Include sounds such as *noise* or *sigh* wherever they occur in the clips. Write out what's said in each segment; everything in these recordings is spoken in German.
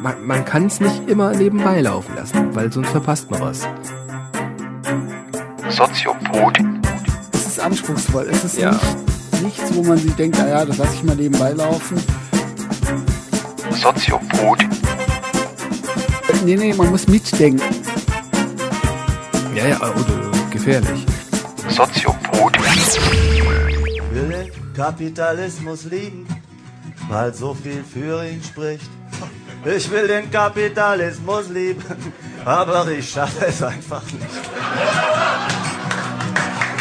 Man, man kann es nicht immer nebenbei laufen lassen, weil sonst verpasst man was. Soziopod. Es ist anspruchsvoll. Es ist Ja. nicht, nichts, wo man sich denkt, ah ja, das lasse ich mal nebenbei laufen. Soziopod. Nee, nee, man muss mitdenken. Ja, ja, oder gefährlich. Soziopod. Kapitalismus lieben, weil so viel für ihn spricht. Ich will den Kapitalismus lieben, aber ich schaffe es einfach nicht.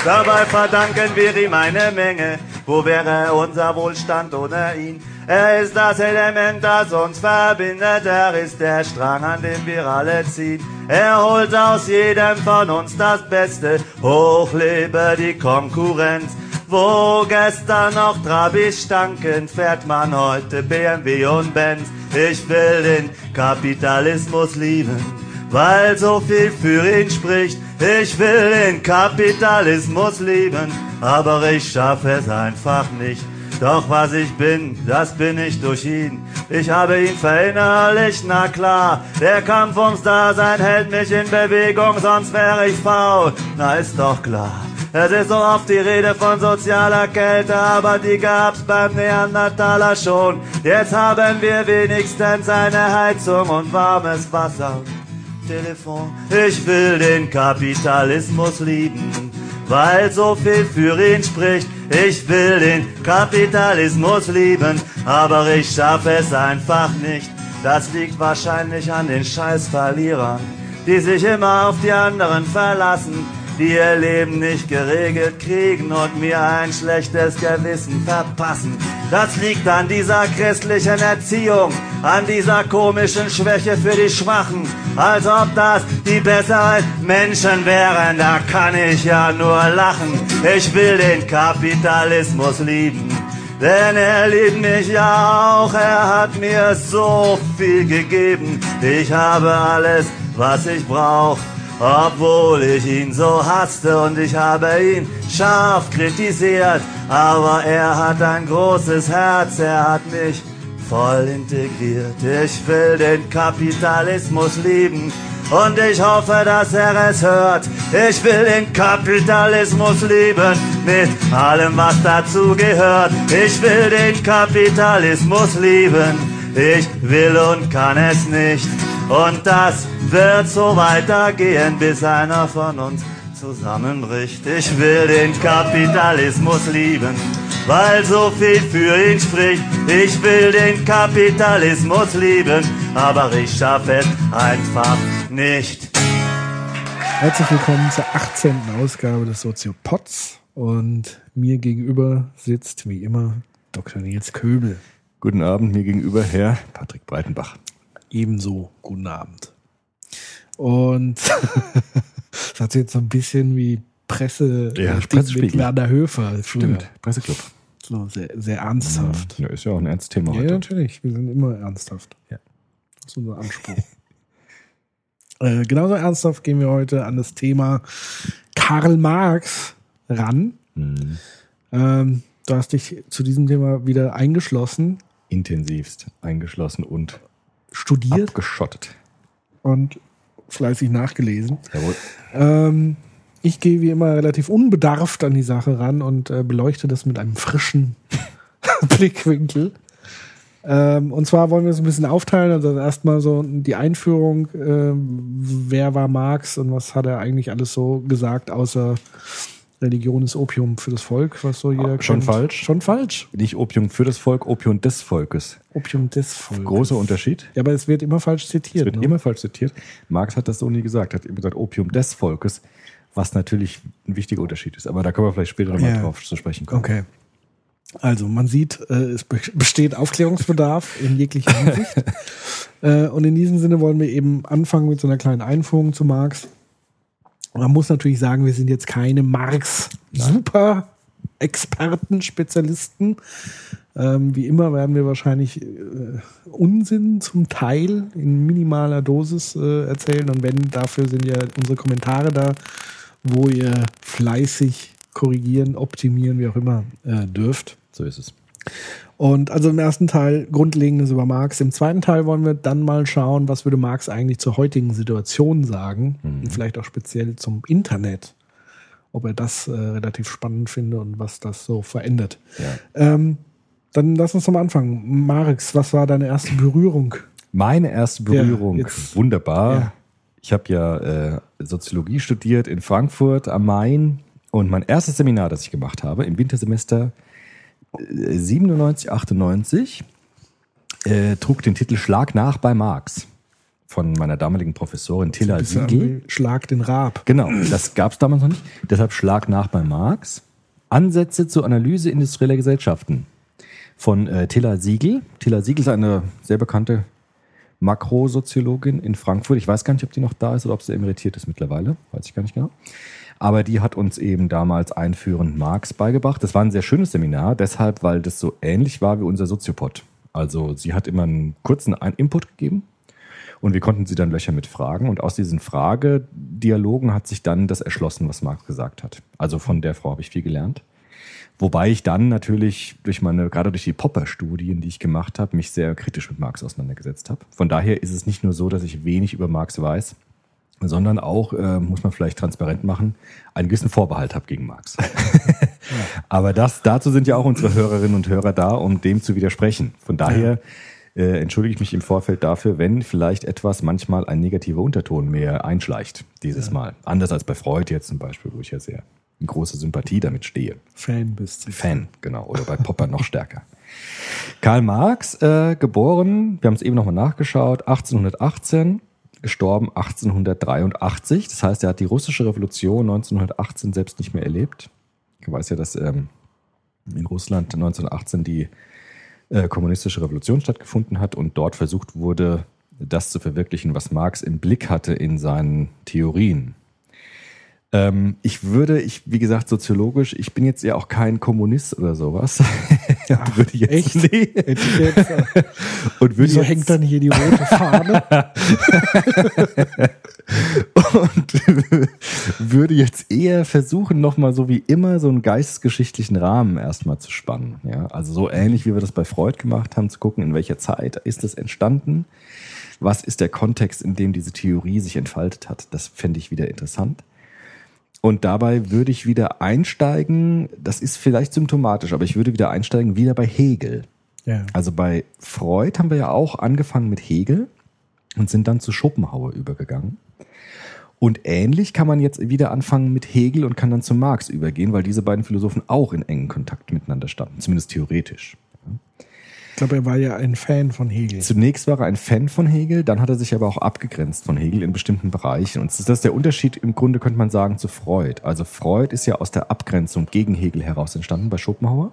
Dabei verdanken wir ihm eine Menge. Wo wäre unser Wohlstand ohne ihn? Er ist das Element, das uns verbindet. Er ist der Strang, an dem wir alle ziehen. Er holt aus jedem von uns das Beste. Hoch lebe die Konkurrenz. Wo gestern noch Trabis stanken, fährt man heute BMW und Benz. Ich will den Kapitalismus lieben, weil so viel für ihn spricht. Ich will den Kapitalismus lieben, aber ich schaffe es einfach nicht. Doch was ich bin, das bin ich durch ihn. Ich habe ihn verinnerlicht, na klar. Der Kampf ums Dasein hält mich in Bewegung, sonst wäre ich faul. Na ist doch klar. Es ist so oft die Rede von sozialer Kälte, aber die gab's beim Neandertaler schon. Jetzt haben wir wenigstens eine Heizung und warmes Wasser. Telefon. Ich will den Kapitalismus lieben, weil so viel für ihn spricht. Ich will den Kapitalismus lieben, aber ich schaffe es einfach nicht. Das liegt wahrscheinlich an den Scheißverlierern, die sich immer auf die anderen verlassen, die ihr Leben nicht geregelt kriegen und mir ein schlechtes Gewissen verpassen. Das liegt an dieser christlichen Erziehung, an dieser komischen Schwäche für die Schwachen, als ob das die besseren Menschen wären, da kann ich ja nur lachen. Ich will den Kapitalismus lieben. Denn er liebt mich ja auch, er hat mir so viel gegeben. Ich habe alles, was ich brauch, obwohl ich ihn so hasste und ich habe ihn scharf kritisiert. Aber er hat ein großes Herz, er hat mich voll integriert. Ich will den Kapitalismus lieben und ich hoffe, dass er es hört. Ich will den Kapitalismus lieben mit allem, was dazu gehört. Ich will den Kapitalismus lieben. Ich will und kann es nicht. Und das wird so weitergehen, bis einer von uns zusammenbricht. Ich will den Kapitalismus lieben, weil so viel für ihn spricht. Ich will den Kapitalismus lieben, aber ich schaffe es einfach nicht. Herzlich willkommen zur 18. Ausgabe des Soziopods und mir gegenüber sitzt wie immer Dr. Nils Köbel. Guten Abend, mir gegenüber Herr Patrick Breitenbach. Ebenso guten Abend. Und *laughs* das hat sich jetzt so ein bisschen wie Presse Ja, Pressespiegel. mit Werner Höfer. früher. Presseclub. So sehr, sehr ernsthaft. Ja, ist ja auch ein ernstes Thema Ja, heute. natürlich. Wir sind immer ernsthaft. Ja. Das ist unser Anspruch. *laughs* äh, genauso ernsthaft gehen wir heute an das Thema Karl Marx ran. Hm. Ähm, du hast dich zu diesem Thema wieder eingeschlossen, Intensivst eingeschlossen und studiert abgeschottet. und fleißig nachgelesen. Jawohl. Ähm, ich gehe wie immer relativ unbedarft an die Sache ran und äh, beleuchte das mit einem frischen *laughs* Blickwinkel. Ähm, und zwar wollen wir es ein bisschen aufteilen. Also erstmal so die Einführung, ähm, wer war Marx und was hat er eigentlich alles so gesagt, außer Religion ist Opium für das Volk, was so jeder Schon kennt. falsch. Schon falsch? Nicht Opium für das Volk, Opium des Volkes. Opium des Volkes. Großer Unterschied. Ja, aber es wird immer falsch zitiert. Es wird ne? immer falsch zitiert. Marx hat das so nie gesagt. Er hat immer gesagt Opium des Volkes, was natürlich ein wichtiger Unterschied ist. Aber da können wir vielleicht später nochmal Ja. drauf zu sprechen kommen. Okay. Also man sieht, äh, es be- besteht Aufklärungsbedarf *laughs* in jeglicher Hinsicht. äh, und in diesem Sinne wollen wir eben anfangen mit so einer kleinen Einführung zu Marx. Man muss natürlich sagen, wir sind jetzt keine Marx-Super-Experten, Spezialisten. Ähm, wie immer werden wir wahrscheinlich äh, Unsinn zum Teil in minimaler Dosis äh, erzählen. Und wenn, dafür sind ja unsere Kommentare da, wo ihr fleißig korrigieren, optimieren, wie auch immer, äh, dürft. So ist es. Und also im ersten Teil Grundlegendes über Marx. Im zweiten Teil wollen wir dann mal schauen, was würde Marx eigentlich zur heutigen Situation sagen. Mhm. Und vielleicht auch speziell zum Internet. Ob er das äh, relativ spannend findet und was das so verändert. Ja. Ähm, dann lass uns zum Anfang. Marx, was war deine erste Berührung? Meine erste Berührung, jetzt- wunderbar. Ja. Ich habe ja äh, Soziologie studiert in Frankfurt am Main und mein erstes Seminar, das ich gemacht habe im Wintersemester 97, 98, äh, trug den Titel Schlag nach bei Marx von meiner damaligen Professorin Tilla Siegel. Schlag den Raab. Genau, das gab es damals noch nicht. Deshalb Schlag nach bei Marx. Ansätze zur Analyse industrieller Gesellschaften von äh, Tilla Siegel. Tilla Siegel ist eine sehr bekannte Makrosoziologin in Frankfurt. Ich weiß gar nicht, ob die noch da ist oder ob sie emeritiert ist mittlerweile. Weiß ich gar nicht genau. Aber die hat uns eben damals einführend Marx beigebracht. Das war ein sehr schönes Seminar, deshalb, weil das so ähnlich war wie unser Soziopod. Also sie hat immer einen kurzen Input gegeben und wir konnten sie dann löcher mit Fragen. Und aus diesen Fragedialogen hat sich dann das erschlossen, was Marx gesagt hat. Also von der Frau habe ich viel gelernt. Wobei ich dann natürlich durch meine, gerade durch die Popper-Studien, die ich gemacht habe, mich sehr kritisch mit Marx auseinandergesetzt habe. Von daher ist es nicht nur so, dass ich wenig über Marx weiß, sondern auch, äh, muss man vielleicht transparent machen, einen gewissen Vorbehalt habe gegen Marx. *laughs* *laughs* Aber das, dazu sind ja auch unsere Hörerinnen und Hörer da, um dem zu widersprechen. Von daher äh, entschuldige ich mich im Vorfeld dafür, wenn vielleicht etwas manchmal ein negativer Unterton mehr einschleicht dieses Mal. Anders als bei Freud jetzt zum Beispiel, wo ich ja sehr in große Sympathie damit stehe. Fan bist. Fan, genau. Oder bei Popper noch stärker. Karl Marx, äh, geboren, wir haben es eben nochmal nachgeschaut, 1818, gestorben 1883. Das heißt, er hat die russische Revolution 1918 selbst nicht mehr erlebt. Ich weiß ja, dass ähm, in Russland 1918 die äh, kommunistische Revolution stattgefunden hat und dort versucht wurde, das zu verwirklichen, was Marx im Blick hatte in seinen Theorien. Ähm, ich würde, ich, wie gesagt, soziologisch, ich bin jetzt ja auch kein Kommunist oder sowas. *laughs* Und *laughs* würde jetzt, echt? Nee. Hätte ich jetzt, äh, *laughs* Und würde wieso jetzt, hängt dann hier die rote Fahne? *laughs* und würde jetzt eher versuchen, nochmal so wie immer so einen geistesgeschichtlichen Rahmen erstmal zu spannen. Ja, also so ähnlich wie wir das bei Freud gemacht haben, zu gucken, in welcher Zeit ist es entstanden? Was ist der Kontext, in dem diese Theorie sich entfaltet hat? Das fände ich wieder interessant. Und dabei würde ich wieder einsteigen, das ist vielleicht symptomatisch, aber ich würde wieder einsteigen, wieder bei Hegel. ja. Also bei Freud haben wir ja auch angefangen mit Hegel und sind dann zu Schopenhauer übergegangen. Und ähnlich kann man jetzt wieder anfangen mit Hegel und kann dann zu Marx übergehen, weil diese beiden Philosophen auch in engen Kontakt miteinander standen, zumindest theoretisch. Ich glaube, er war ja ein Fan von Hegel. Zunächst war er ein Fan von Hegel, dann hat er sich aber auch abgegrenzt von Hegel in bestimmten Bereichen. Und das ist der Unterschied im Grunde, könnte man sagen, zu Freud. Also Freud ist ja aus der Abgrenzung gegen Hegel heraus entstanden bei Schopenhauer.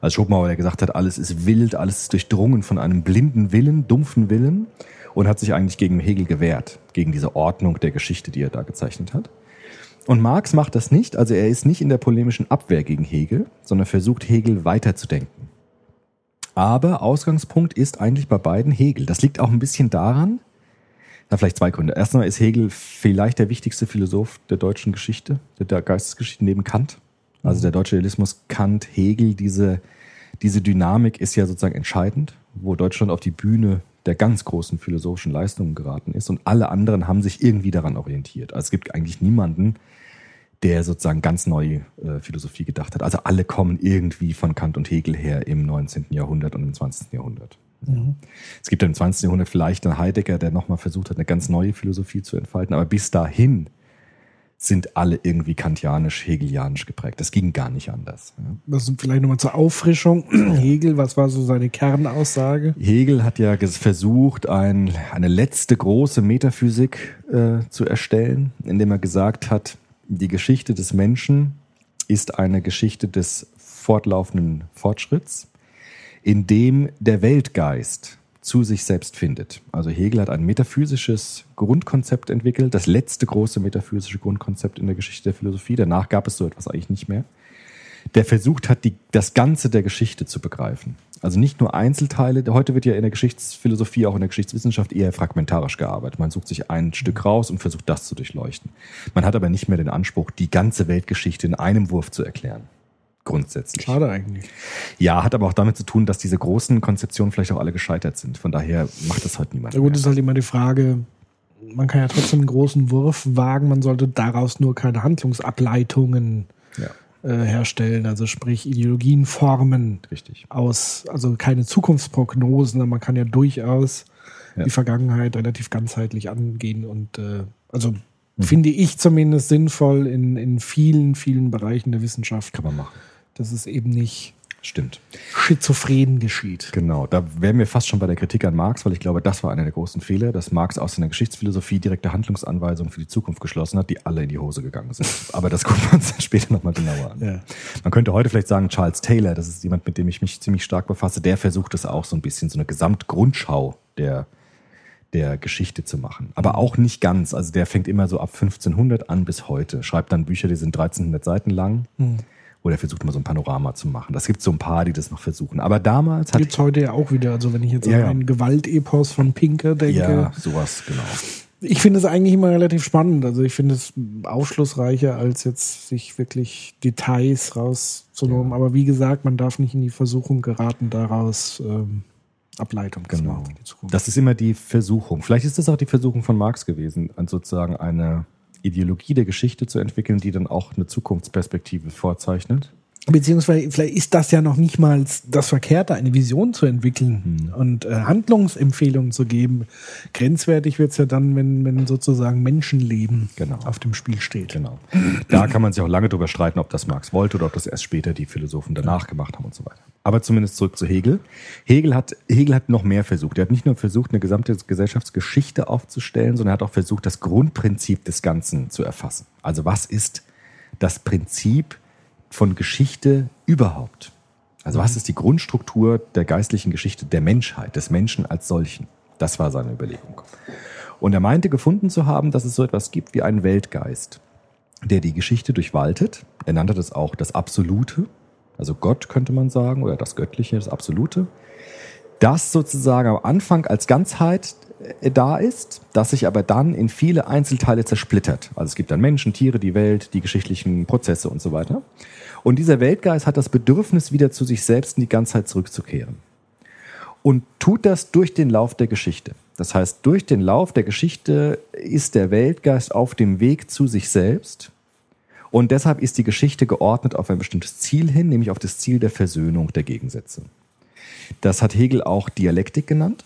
Also Schopenhauer, der gesagt hat, alles ist wild, alles ist durchdrungen von einem blinden Willen, dumpfen Willen und hat sich eigentlich gegen Hegel gewehrt, gegen diese Ordnung der Geschichte, die er da gezeichnet hat. Und Marx macht das nicht, also er ist nicht in der polemischen Abwehr gegen Hegel, sondern versucht Hegel weiterzudenken. Aber Ausgangspunkt ist eigentlich bei beiden Hegel. Das liegt auch ein bisschen daran, na vielleicht zwei Gründe. Erstmal ist Hegel vielleicht der wichtigste Philosoph der deutschen Geschichte, der- Geistesgeschichte neben Kant. Also der deutsche Realismus, Kant, Hegel, diese, diese Dynamik ist ja sozusagen entscheidend, wo Deutschland auf die Bühne der ganz großen philosophischen Leistungen geraten ist und alle anderen haben sich irgendwie daran orientiert. Also es gibt eigentlich niemanden, der sozusagen ganz neue äh, Philosophie gedacht hat. Also alle kommen irgendwie von Kant und Hegel her im 19. Jahrhundert und im 20. Jahrhundert. Es gibt im 20. Jahrhundert vielleicht einen Heidegger, der nochmal versucht hat, eine ganz neue Philosophie zu entfalten, aber bis dahin sind alle irgendwie kantianisch, hegelianisch geprägt. Das ging gar nicht anders. Ja. Das ist vielleicht nochmal zur Auffrischung. Hegel, was war so seine Kernaussage? Hegel hat ja versucht, ein, eine letzte große Metaphysik äh, zu erstellen, indem er gesagt hat, die Geschichte des Menschen ist eine Geschichte des fortlaufenden Fortschritts, in dem der Weltgeist zu sich selbst findet. Also Hegel hat ein metaphysisches Grundkonzept entwickelt, das letzte große metaphysische Grundkonzept in der Geschichte der Philosophie. Danach gab es so etwas eigentlich nicht mehr der versucht hat, die, das Ganze der Geschichte zu begreifen. Also nicht nur Einzelteile. Heute wird ja in der Geschichtsphilosophie, auch in der Geschichtswissenschaft eher fragmentarisch gearbeitet. Man sucht sich ein Stück raus und versucht das zu durchleuchten. Man hat aber nicht mehr den Anspruch, die ganze Weltgeschichte in einem Wurf zu erklären. Grundsätzlich. Schade eigentlich. Ja, hat aber auch damit zu tun, dass diese großen Konzeptionen vielleicht auch alle gescheitert sind. Von daher macht das heute niemand. Na gut, mehr. ist halt immer die Frage, man kann ja trotzdem einen großen Wurf wagen, man sollte daraus nur keine Handlungsableitungen ja, äh, herstellen, also sprich Ideologien formen richtig. aus, also keine Zukunftsprognosen, aber man kann ja durchaus Ja. die Vergangenheit relativ ganzheitlich angehen und äh, also Mhm. finde ich zumindest sinnvoll in, in vielen, vielen Bereichen der Wissenschaft, Kann man machen. dass es eben nicht Stimmt. schizophren geschieht. Genau, da wären wir fast schon bei der Kritik an Marx, weil ich glaube, das war einer der großen Fehler, dass Marx aus seiner Geschichtsphilosophie direkte Handlungsanweisungen für die Zukunft geschlossen hat, die alle in die Hose gegangen sind. *laughs* Aber das gucken wir uns dann später nochmal genauer an. Ja. Man könnte heute vielleicht sagen, Charles Taylor, das ist jemand, mit dem ich mich ziemlich stark befasse, der versucht es auch so ein bisschen, so eine Gesamtgrundschau der, der Geschichte zu machen. Aber auch nicht ganz. Also der fängt immer so ab 1500 an bis heute, schreibt dann Bücher, die sind 1300 Seiten lang. Oder versucht mal so ein Panorama zu machen. Das gibt so ein paar, die das noch versuchen. Aber damals hat Gibt es heute ja auch wieder, also wenn ich jetzt Ja, an einen Gewaltepos von Pinker denke, ja sowas genau. ich finde es eigentlich immer relativ spannend. Also ich finde es aufschlussreicher, als jetzt sich wirklich Details rauszunehmen. Ja. Aber wie gesagt, man darf nicht in die Versuchung geraten, daraus ähm, Ableitung zu Genau. machen die Zukunft. Das ist immer die Versuchung. Vielleicht ist das auch die Versuchung von Marx gewesen, sozusagen eine Ideologie der Geschichte zu entwickeln, die dann auch eine Zukunftsperspektive vorzeichnet. Beziehungsweise vielleicht ist das ja noch nicht mal das Verkehrte, eine Vision zu entwickeln Hm. und äh, Handlungsempfehlungen zu geben. Grenzwertig wird es ja dann, wenn, wenn sozusagen Menschenleben Genau. auf dem Spiel steht. Genau. Da kann man sich auch lange drüber streiten, ob das Marx wollte oder ob das erst später die Philosophen danach gemacht haben und so weiter. Aber zumindest zurück zu Hegel. Hegel hat, Hegel hat noch mehr versucht. Er hat nicht nur versucht, eine gesamte Gesellschaftsgeschichte aufzustellen, sondern er hat auch versucht, das Grundprinzip des Ganzen zu erfassen. Also was ist das Prinzip von Geschichte überhaupt? Also was ist die Grundstruktur der geistlichen Geschichte der Menschheit, des Menschen als solchen? Das war seine Überlegung. Und er meinte gefunden zu haben, dass es so etwas gibt wie einen Weltgeist, der die Geschichte durchwaltet. Er nannte das auch das Absolute, also Gott könnte man sagen, oder das Göttliche, das Absolute. Das sozusagen am Anfang als Ganzheit äh, da ist, das sich aber dann in viele Einzelteile zersplittert. Also es gibt dann Menschen, Tiere, die Welt, die geschichtlichen Prozesse und so weiter. Und dieser Weltgeist hat das Bedürfnis, wieder zu sich selbst in die Ganzheit zurückzukehren und tut das durch den Lauf der Geschichte. Das heißt, durch den Lauf der Geschichte ist der Weltgeist auf dem Weg zu sich selbst und deshalb ist die Geschichte geordnet auf ein bestimmtes Ziel hin, nämlich auf das Ziel der Versöhnung der Gegensätze. Das hat Hegel auch Dialektik genannt,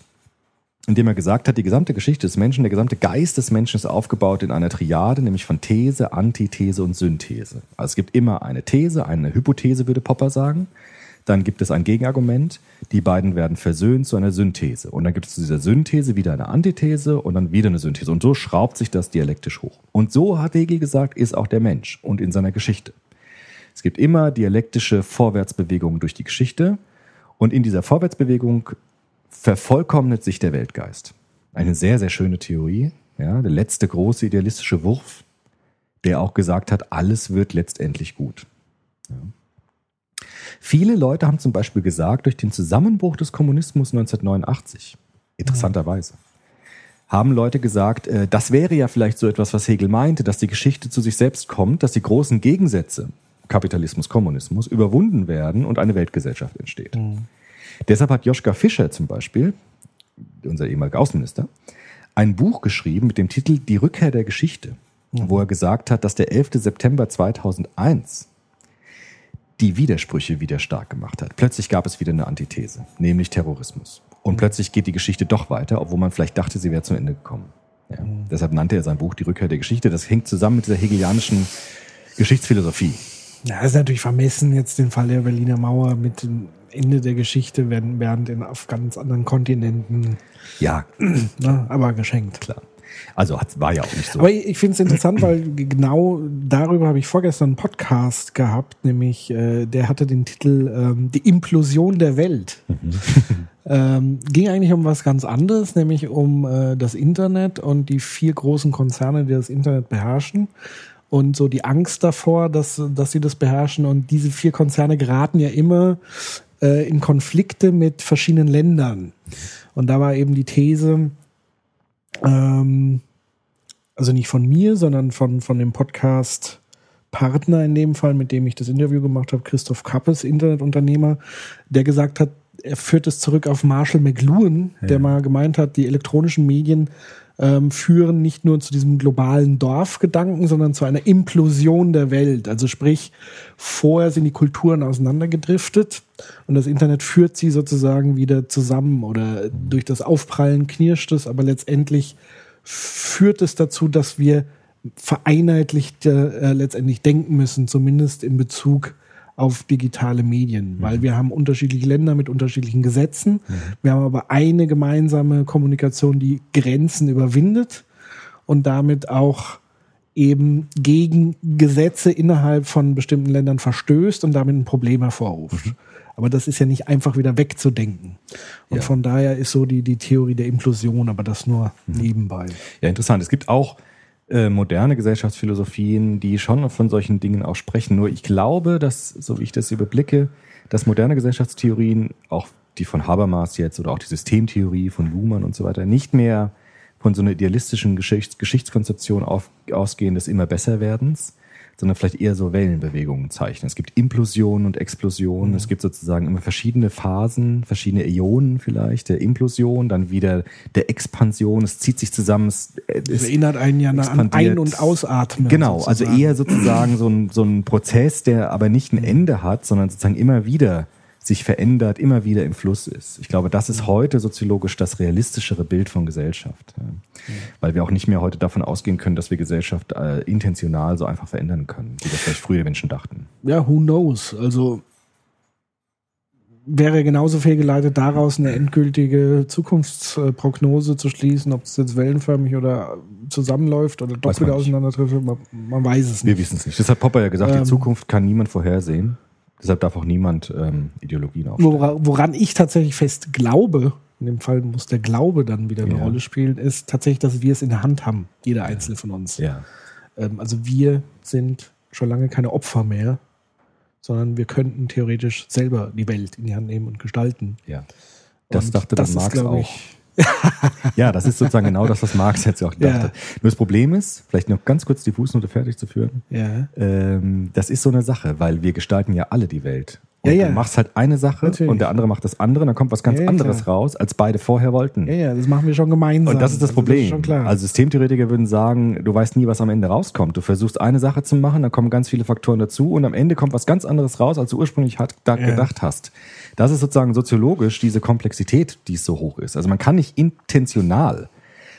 indem er gesagt hat, die gesamte Geschichte des Menschen, der gesamte Geist des Menschen ist aufgebaut in einer Triade, nämlich von These, Antithese und Synthese. Also es gibt immer eine These, eine Hypothese, würde Popper sagen. Dann gibt es ein Gegenargument. Die beiden werden versöhnt zu einer Synthese. Und dann gibt es zu dieser Synthese wieder eine Antithese und dann wieder eine Synthese. Und so schraubt sich das dialektisch hoch. Und so, hat Hegel gesagt, ist auch der Mensch und in seiner Geschichte. Es gibt immer dialektische Vorwärtsbewegungen durch die Geschichte. Und in dieser Vorwärtsbewegung vervollkommnet sich der Weltgeist. Eine sehr, sehr schöne Theorie. Ja, der letzte große idealistische Wurf, der auch gesagt hat, alles wird letztendlich gut. Ja. Viele Leute haben zum Beispiel gesagt, durch den Zusammenbruch des Kommunismus 1989, interessanterweise, haben Leute gesagt, äh, das wäre ja vielleicht so etwas, was Hegel meinte, dass die Geschichte zu sich selbst kommt, dass die großen Gegensätze, Kapitalismus, Kommunismus, überwunden werden und eine Weltgesellschaft entsteht. Deshalb hat Joschka Fischer zum Beispiel, unser ehemaliger Außenminister, ein Buch geschrieben mit dem Titel Die Rückkehr der Geschichte, wo er gesagt hat, dass der 11. September 2001 die Widersprüche wieder stark gemacht hat. Plötzlich gab es wieder eine Antithese, nämlich Terrorismus. Und plötzlich geht die Geschichte doch weiter, obwohl man vielleicht dachte, sie wäre zu Ende gekommen. Ja. Deshalb nannte er sein Buch Die Rückkehr der Geschichte. Das hängt zusammen mit dieser hegelianischen Geschichtsphilosophie. Ja, ist natürlich vermessen, jetzt den Fall der Berliner Mauer mit dem Ende der Geschichte, während in, auf ganz anderen Kontinenten, Ja, *clears throat* ne, aber geschenkt. klar. Also hat, war ja auch nicht so. Aber ich, ich finde es interessant, weil genau darüber habe ich vorgestern einen Podcast gehabt, nämlich äh, der hatte den Titel ähm, Die Implosion der Welt. *laughs* ähm, ging eigentlich um was ganz anderes, nämlich um äh, das Internet und die vier großen Konzerne, die das Internet beherrschen. Und so die Angst davor, dass, dass sie das beherrschen. Und diese vier Konzerne geraten ja immer äh, in Konflikte mit verschiedenen Ländern. Und da war eben die These, ähm, also nicht von mir, sondern von, von dem Podcast Partner in dem Fall, mit dem ich das Interview gemacht habe, Christoph Kappes, Internetunternehmer, der gesagt hat, er führt es zurück auf Marshall McLuhan, der mal gemeint hat, die elektronischen Medien ähm, führen nicht nur zu diesem globalen Dorfgedanken, sondern zu einer Implosion der Welt. Also sprich, vorher sind die Kulturen auseinandergedriftet und das Internet führt sie sozusagen wieder zusammen oder durch das Aufprallen knirscht es, aber letztendlich führt es dazu, dass wir vereinheitlicht äh, letztendlich denken müssen, zumindest in Bezug auf digitale Medien, weil wir haben unterschiedliche Länder mit unterschiedlichen Gesetzen. Wir haben aber eine gemeinsame Kommunikation, die Grenzen überwindet und damit auch eben gegen Gesetze innerhalb von bestimmten Ländern verstößt und damit ein Problem hervorruft. Aber das ist ja nicht einfach wieder wegzudenken. Und Ja. von daher ist so die, die Theorie der Implosion, aber das nur nebenbei. Ja, interessant. Es gibt auch äh, moderne Gesellschaftsphilosophien, die schon von solchen Dingen auch sprechen. Nur ich glaube, dass, so wie ich das überblicke, dass moderne Gesellschaftstheorien, auch die von Habermas jetzt oder auch die Systemtheorie von Luhmann und so weiter, nicht mehr von so einer idealistischen Geschichts Geschichtskonzeption auf, ausgehen des immer Besserwerdens, sondern vielleicht eher so Wellenbewegungen zeichnen. Es gibt Implosionen und Explosionen. Es gibt sozusagen immer verschiedene Phasen, verschiedene Äonen vielleicht, der Implosion, dann wieder der Expansion. Es zieht sich zusammen. Es, es erinnert einen ja an. Ein- und Ausatmen. Genau, also sozusagen. eher sozusagen so ein, so ein Prozess, der aber nicht ein Ende hat, sondern sozusagen immer wieder sich verändert, immer wieder im Fluss ist. Ich glaube, das ist heute soziologisch das realistischere Bild von Gesellschaft. Weil wir auch nicht mehr heute davon ausgehen können, dass wir Gesellschaft äh, intentional so einfach verändern können, wie das vielleicht früher Menschen dachten. Ja, who knows? Also wäre genauso fehlgeleitet, daraus eine endgültige Zukunftsprognose zu schließen, ob es jetzt wellenförmig oder zusammenläuft oder doch wieder auseinandertrifft. Man, man weiß es Wir nicht. wissen es nicht. Das hat Popper ja gesagt, Ähm. die Zukunft kann niemand vorhersehen. Deshalb darf auch niemand ähm, Ideologien aufstellen. Wora, woran ich tatsächlich fest glaube, in dem Fall muss der Glaube dann wieder eine Ja. Rolle spielen, ist tatsächlich, dass wir es in der Hand haben, jeder einzelne von uns. Ja. Ähm, also wir sind schon lange keine Opfer mehr, sondern wir könnten theoretisch selber die Welt in die Hand nehmen und gestalten. Ja. Das Und dachte dann ist, Marx glaub auch. *laughs* Ja, das ist sozusagen genau das, was Marx jetzt auch gedacht Ja. hat. Nur das Problem ist, vielleicht noch ganz kurz die Fußnote fertig zu führen. Ja. Ähm, das ist so eine Sache, weil wir gestalten ja alle die Welt. Und Ja, ja. du machst halt eine Sache Natürlich. und der andere macht das andere, dann kommt was ganz Ja, ja, anderes klar. raus, als beide vorher wollten. Ja, ja, das machen wir schon gemeinsam. Und das ist das Also Problem. ist schon klar. Also Systemtheoretiker würden sagen, du weißt nie, was am Ende rauskommt. Du versuchst eine Sache zu machen, dann kommen ganz viele Faktoren dazu und am Ende kommt was ganz anderes raus, als du ursprünglich hat, da Ja. gedacht hast. Das ist sozusagen soziologisch diese Komplexität, die es so hoch ist. Also man kann nicht intentional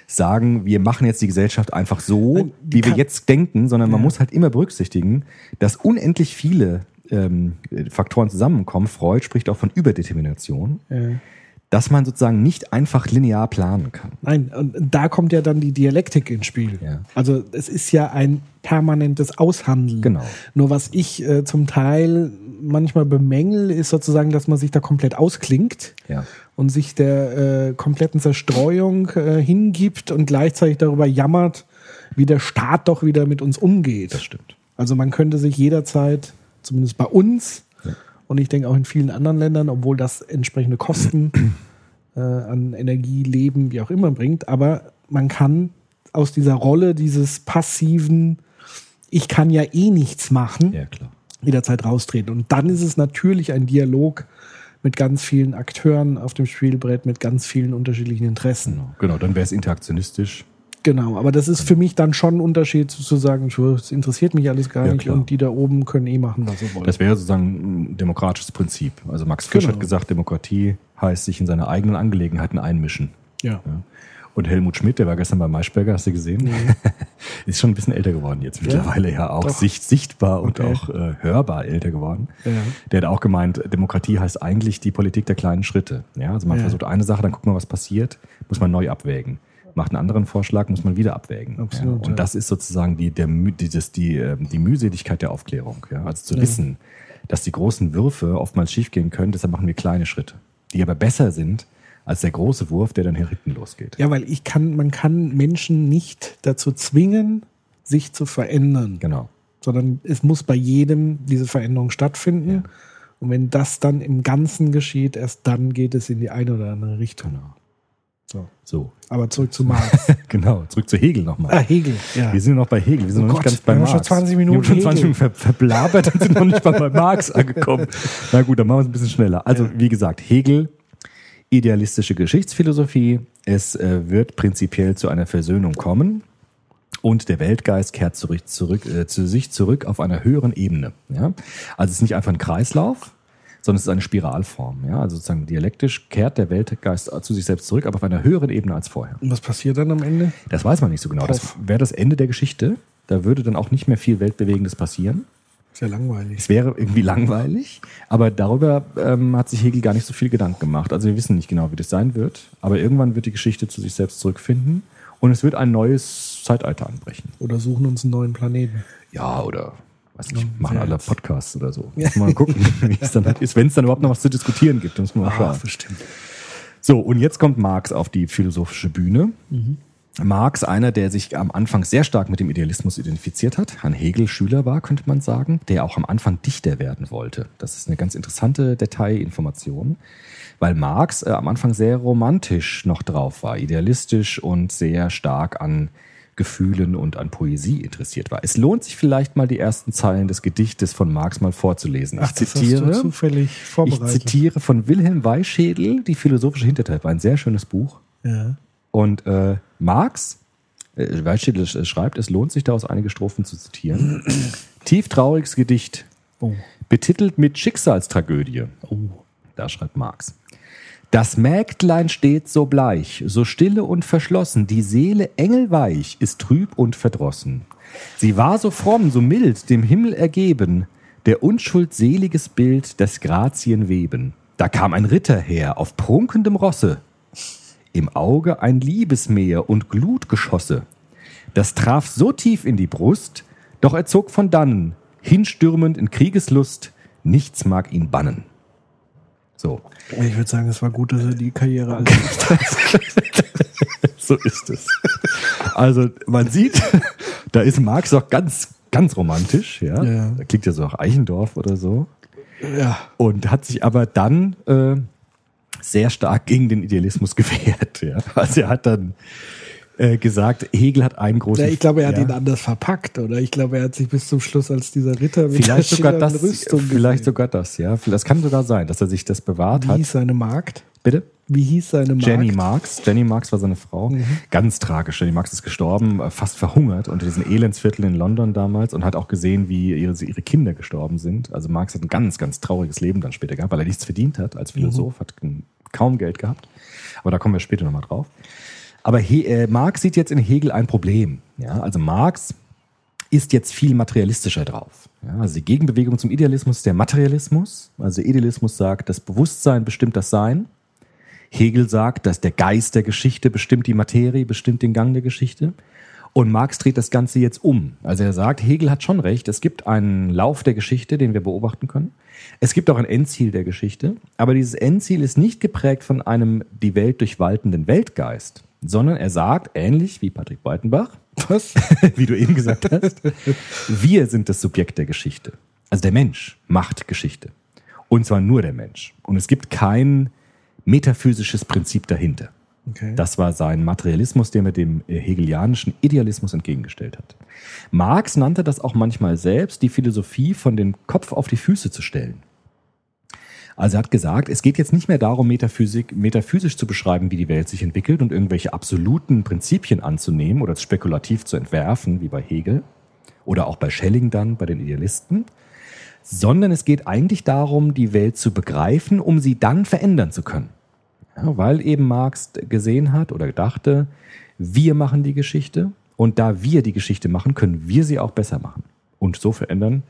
sagen, wir machen jetzt die Gesellschaft einfach so, die wie wir jetzt denken, sondern man muss halt immer berücksichtigen, dass unendlich viele ähm, Faktoren zusammenkommen. Freud spricht auch von Überdetermination, ja. dass man sozusagen nicht einfach linear planen kann. Nein, und da kommt ja dann die Dialektik ins Spiel. Ja. Also es ist ja ein permanentes Aushandeln. Genau. Nur was ich äh, zum Teil manchmal bemängel, ist sozusagen, dass man sich da komplett ausklingt Ja. und sich der äh, kompletten Zerstreuung äh, hingibt und gleichzeitig darüber jammert, wie der Staat doch wieder mit uns umgeht. Das stimmt. Also man könnte sich jederzeit, zumindest bei uns, und ich denke auch in vielen anderen Ländern, obwohl das entsprechende Kosten *clears throat* äh, an Energie, Leben, wie auch immer bringt, aber man kann aus dieser Rolle dieses passiven, ich kann ja eh nichts machen, Ja, jederzeit raustreten. Und dann ist es natürlich ein Dialog mit ganz vielen Akteuren auf dem Spielbrett, mit ganz vielen unterschiedlichen Interessen. Genau, genau dann wäre es interaktionistisch. Genau, aber das ist für mich dann schon ein Unterschied zu sagen, es interessiert mich alles gar Ja, nicht und die da oben können eh machen, was sie wollen. Das wäre sozusagen ein demokratisches Prinzip. Also Max Frisch Genau. hat gesagt, Demokratie heißt sich in seine eigenen Angelegenheiten einmischen. ja. Und Helmut Schmidt, der war gestern bei Maischberger, hast du gesehen? *laughs* ist schon ein bisschen älter geworden jetzt mittlerweile, ja, auch Doch. sicht, sichtbar und Okay. auch äh, hörbar älter geworden. Ja. Der hat auch gemeint, Demokratie heißt eigentlich die Politik der kleinen Schritte. Ja, also man Ja. versucht eine Sache, dann guckt man, was passiert, muss man neu abwägen. Macht einen anderen Vorschlag, muss man wieder abwägen. Absolut, ja. Und ja. das ist sozusagen die, der, Müh- dieses, die, ähm, die Mühseligkeit der Aufklärung. Ja? Also zu wissen, dass die großen Würfe oftmals schiefgehen können, deshalb machen wir kleine Schritte, die aber besser sind als der große Wurf, der dann hier hinten losgeht. ja, weil ich kann, man kann Menschen nicht dazu zwingen, sich zu verändern, Genau. sondern es muss bei jedem diese Veränderung stattfinden. Und wenn das dann im Ganzen geschieht, erst dann geht es in die eine oder andere Richtung. Genau. So. Aber zurück zu Marx. *laughs* genau. Zurück zu Hegel nochmal. ah, Hegel, ja. Wir sind noch bei Hegel, wir sind Oh noch nicht Gott, ganz bei wir haben Marx. schon 20 Minuten schon 20 Hegel. Minuten ver verblabert und sind noch nicht mal bei Marx angekommen. *laughs* Na gut, dann machen wir es ein bisschen schneller. Also, wie gesagt, Hegel, idealistische Geschichtsphilosophie. Es äh, wird prinzipiell zu einer Versöhnung kommen und der Weltgeist kehrt zurück, zurück äh, zu sich zurück auf einer höheren Ebene. Ja? Also es ist nicht einfach ein Kreislauf, sondern es ist eine Spiralform. Ja? Also sozusagen dialektisch kehrt der Weltgeist zu sich selbst zurück, aber auf einer höheren Ebene als vorher. Und was passiert dann am Ende? Das weiß man nicht so genau. Das wäre das Ende der Geschichte. Da würde dann auch nicht mehr viel Weltbewegendes passieren. Sehr langweilig. Es wäre irgendwie langweilig, aber darüber ähm, hat sich Hegel gar nicht so viel Gedanken gemacht. Also wir wissen nicht genau, wie das sein wird, aber irgendwann wird die Geschichte zu sich selbst zurückfinden und es wird ein neues Zeitalter anbrechen. Oder suchen uns einen neuen Planeten. Ja, oder weiß nicht, Ja, machen alle? Podcasts oder so. Muss mal gucken, *laughs* wie es dann halt ist, wenn es dann überhaupt noch was zu diskutieren gibt. Muss man mal schauen. bestimmt. So, und jetzt kommt Marx auf die philosophische Bühne. Marx, einer, der sich am Anfang sehr stark mit dem Idealismus identifiziert hat, ein Hegel-Schüler war, könnte man sagen, der auch am Anfang Dichter werden wollte. Das ist eine ganz interessante Detailinformation, weil Marx äh, am Anfang sehr romantisch noch drauf war, idealistisch und sehr stark an Gefühlen und an Poesie interessiert war. Es lohnt sich vielleicht mal die ersten Zeilen des Gedichtes von Marx mal vorzulesen. Ach, ich zitiere. Ich zitiere von Wilhelm Weischädel die philosophische Hinterteil. Ein sehr schönes Buch. Ja. Und äh, Marx, äh, Weischädel äh, schreibt, es lohnt sich daraus einige Strophen zu zitieren. *clears throat* Tieftrauriges Gedicht, Oh. betitelt mit Schicksalstragödie. Oh. Da schreibt Marx. Das Mägdlein steht so bleich, so stille und verschlossen, die Seele engelweich ist trüb und verdrossen. Sie war so fromm, so mild, dem Himmel ergeben, der Unschuld seliges Bild des Grazien weben. Da kam ein Ritter her auf prunkendem Rosse, im Auge ein Liebesmeer und Glutgeschosse. Das traf so tief in die Brust, doch er zog von dannen, hinstürmend in Kriegeslust, nichts mag ihn bannen. So, Ich würde sagen, es war gut, dass er die Karriere *laughs* als so ist es. Also man sieht, da ist Marx auch ganz, ganz romantisch, ja. Ja. Da klingt ja so nach Eichendorf oder so. ja. Und hat sich aber dann äh, sehr stark gegen den Idealismus *laughs* gewehrt. Ja. Also er hat dann äh, gesagt, Hegel hat einen großen... ja. Ich glaube, er hat ja, ihn anders verpackt, oder? Ich glaube, er hat sich bis zum Schluss als dieser Ritter mit Vielleicht der sogar das, Rüstung vielleicht gesehen. sogar das, ja. Das kann sogar sein, dass er sich das bewahrt Wie hat. hieß seine Magd? Bitte? Wie hieß seine Magd? Jenny Marx. Jenny Marx war seine Frau. Mhm. Ganz tragisch. Jenny Marx ist gestorben, äh, fast verhungert unter diesen Elendsvierteln in London damals und hat auch gesehen, wie ihre, ihre Kinder gestorben sind. Also Marx hat ein ganz, ganz trauriges Leben dann später gehabt, weil er nichts verdient hat als Philosoph, hat n- kaum Geld gehabt. Aber da kommen wir später nochmal drauf. Aber He äh, Marx sieht jetzt in Hegel ein Problem. Ja? Also Marx ist jetzt viel materialistischer drauf. Ja, also die Gegenbewegung zum Idealismus ist der Materialismus. Also Idealismus sagt, das Bewusstsein bestimmt das Sein. Hegel sagt, dass der Geist der Geschichte bestimmt die Materie, bestimmt den Gang der Geschichte. Und Marx dreht das Ganze jetzt um. Also er sagt, Hegel hat schon recht, es gibt einen Lauf der Geschichte, den wir beobachten können. Es gibt auch ein Endziel der Geschichte, aber dieses Endziel ist nicht geprägt von einem die Welt durchwaltenden Weltgeist, sondern er sagt, ähnlich wie Patrick Breitenbach, Was? *laughs* wie du eben gesagt hast, wir sind das Subjekt der Geschichte. Also der Mensch macht Geschichte. Und zwar nur der Mensch. Und es gibt kein metaphysisches Prinzip dahinter. Okay. Das war sein Materialismus, den er dem äh, hegelianischen Idealismus entgegengestellt hat. Marx nannte das auch manchmal selbst, die Philosophie von dem Kopf auf die Füße zu stellen. Also er hat gesagt, es geht jetzt nicht mehr darum, Metaphysik, metaphysisch zu beschreiben, wie die Welt sich entwickelt und irgendwelche absoluten Prinzipien anzunehmen oder spekulativ zu entwerfen, wie bei Hegel oder auch bei Schelling dann, bei den Idealisten, sondern es geht eigentlich darum, die Welt zu begreifen, um sie dann verändern zu können. Ja, weil eben Marx gesehen hat oder dachte, wir machen die Geschichte und da wir die Geschichte machen, können wir sie auch besser machen und so verändern,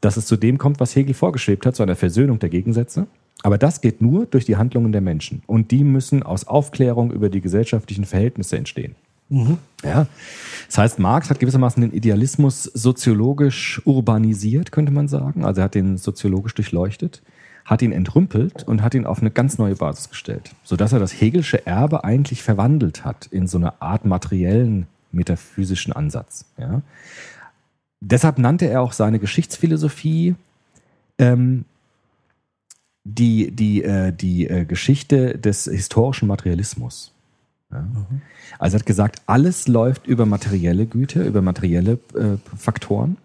dass es zu dem kommt, was Hegel vorgeschwebt hat, zu einer Versöhnung der Gegensätze. Aber das geht nur durch die Handlungen der Menschen und die müssen aus Aufklärung über die gesellschaftlichen Verhältnisse entstehen. Ja. Das heißt, Marx hat gewissermaßen den Idealismus soziologisch urbanisiert, könnte man sagen. Also er hat den soziologisch durchleuchtet, hat ihn entrümpelt und hat ihn auf eine ganz neue Basis gestellt, sodass er das Hegelsche Erbe eigentlich verwandelt hat in so eine Art materiellen metaphysischen Ansatz. Ja. Deshalb nannte er auch seine Geschichtsphilosophie ähm, die, die, äh, die äh, Geschichte des historischen Materialismus. Ja. Also er hat gesagt, alles läuft über materielle Güter, über materielle äh, Faktoren.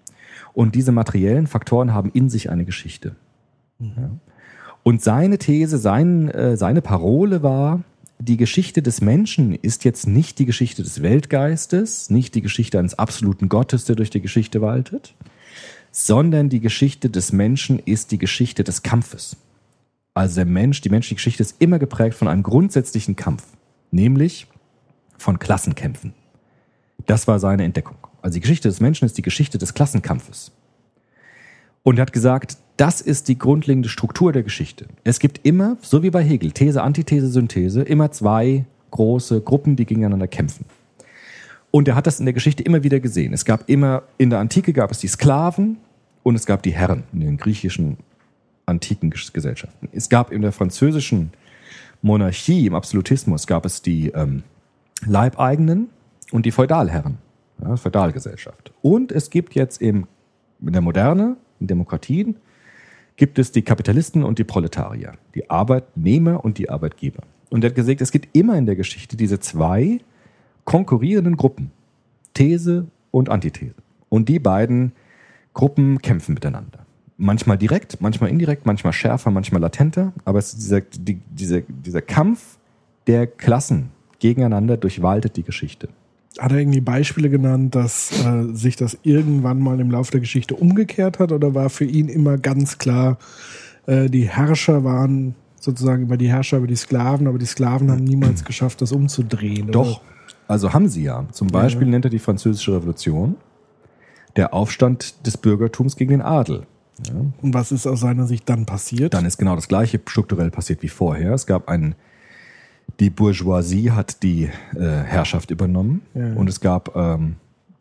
Und diese materiellen Faktoren haben in sich eine Geschichte. Ja. Und seine These, sein, äh, seine Parole war, die Geschichte des Menschen ist jetzt nicht die Geschichte des Weltgeistes, nicht die Geschichte eines absoluten Gottes, der durch die Geschichte waltet, sondern die Geschichte des Menschen ist die Geschichte des Kampfes. Also der Mensch, die menschliche Geschichte ist immer geprägt von einem grundsätzlichen Kampf, nämlich von Klassenkämpfen. Das war seine Entdeckung. Also die Geschichte des Menschen ist die Geschichte des Klassenkampfes. Und er hat gesagt, das ist die grundlegende Struktur der Geschichte. Es gibt immer, so wie bei Hegel, These, Antithese, Synthese, immer zwei große Gruppen, die gegeneinander kämpfen. Und er hat das in der Geschichte immer wieder gesehen. Es gab immer, in der Antike gab es die Sklaven und es gab die Herren in den griechischen antiken Gesellschaften. Es gab in der französischen Monarchie, im Absolutismus, gab es die ähm, Leibeigenen und die Feudalherren, ja, Feudalgesellschaft. Und es gibt jetzt im, in der Moderne, in Demokratien, gibt es die Kapitalisten und die Proletarier, die Arbeitnehmer und die Arbeitgeber. Und er hat gesagt, es gibt immer in der Geschichte diese zwei konkurrierenden Gruppen, These und Antithese. Und die beiden Gruppen kämpfen miteinander. Manchmal direkt, manchmal indirekt, manchmal schärfer, manchmal latenter, aber es ist dieser, die, dieser, dieser Kampf der Klassen gegeneinander durchwaltet die Geschichte. Hat er irgendwie Beispiele genannt, dass äh, sich das irgendwann mal im Laufe der Geschichte umgekehrt hat oder war für ihn immer ganz klar, äh, die Herrscher waren sozusagen über die Herrscher, über die Sklaven, aber die Sklaven haben niemals *clears throat* geschafft, das umzudrehen. Doch, also haben sie ja. Zum Beispiel ja. nennt er die Französische Revolution der Aufstand des Bürgertums gegen den Adel. Ja. Und was ist aus seiner Sicht dann passiert? Dann ist genau das gleiche strukturell passiert wie vorher. Es gab einen die Bourgeoisie hat die äh, Herrschaft übernommen ja. und es gab ähm,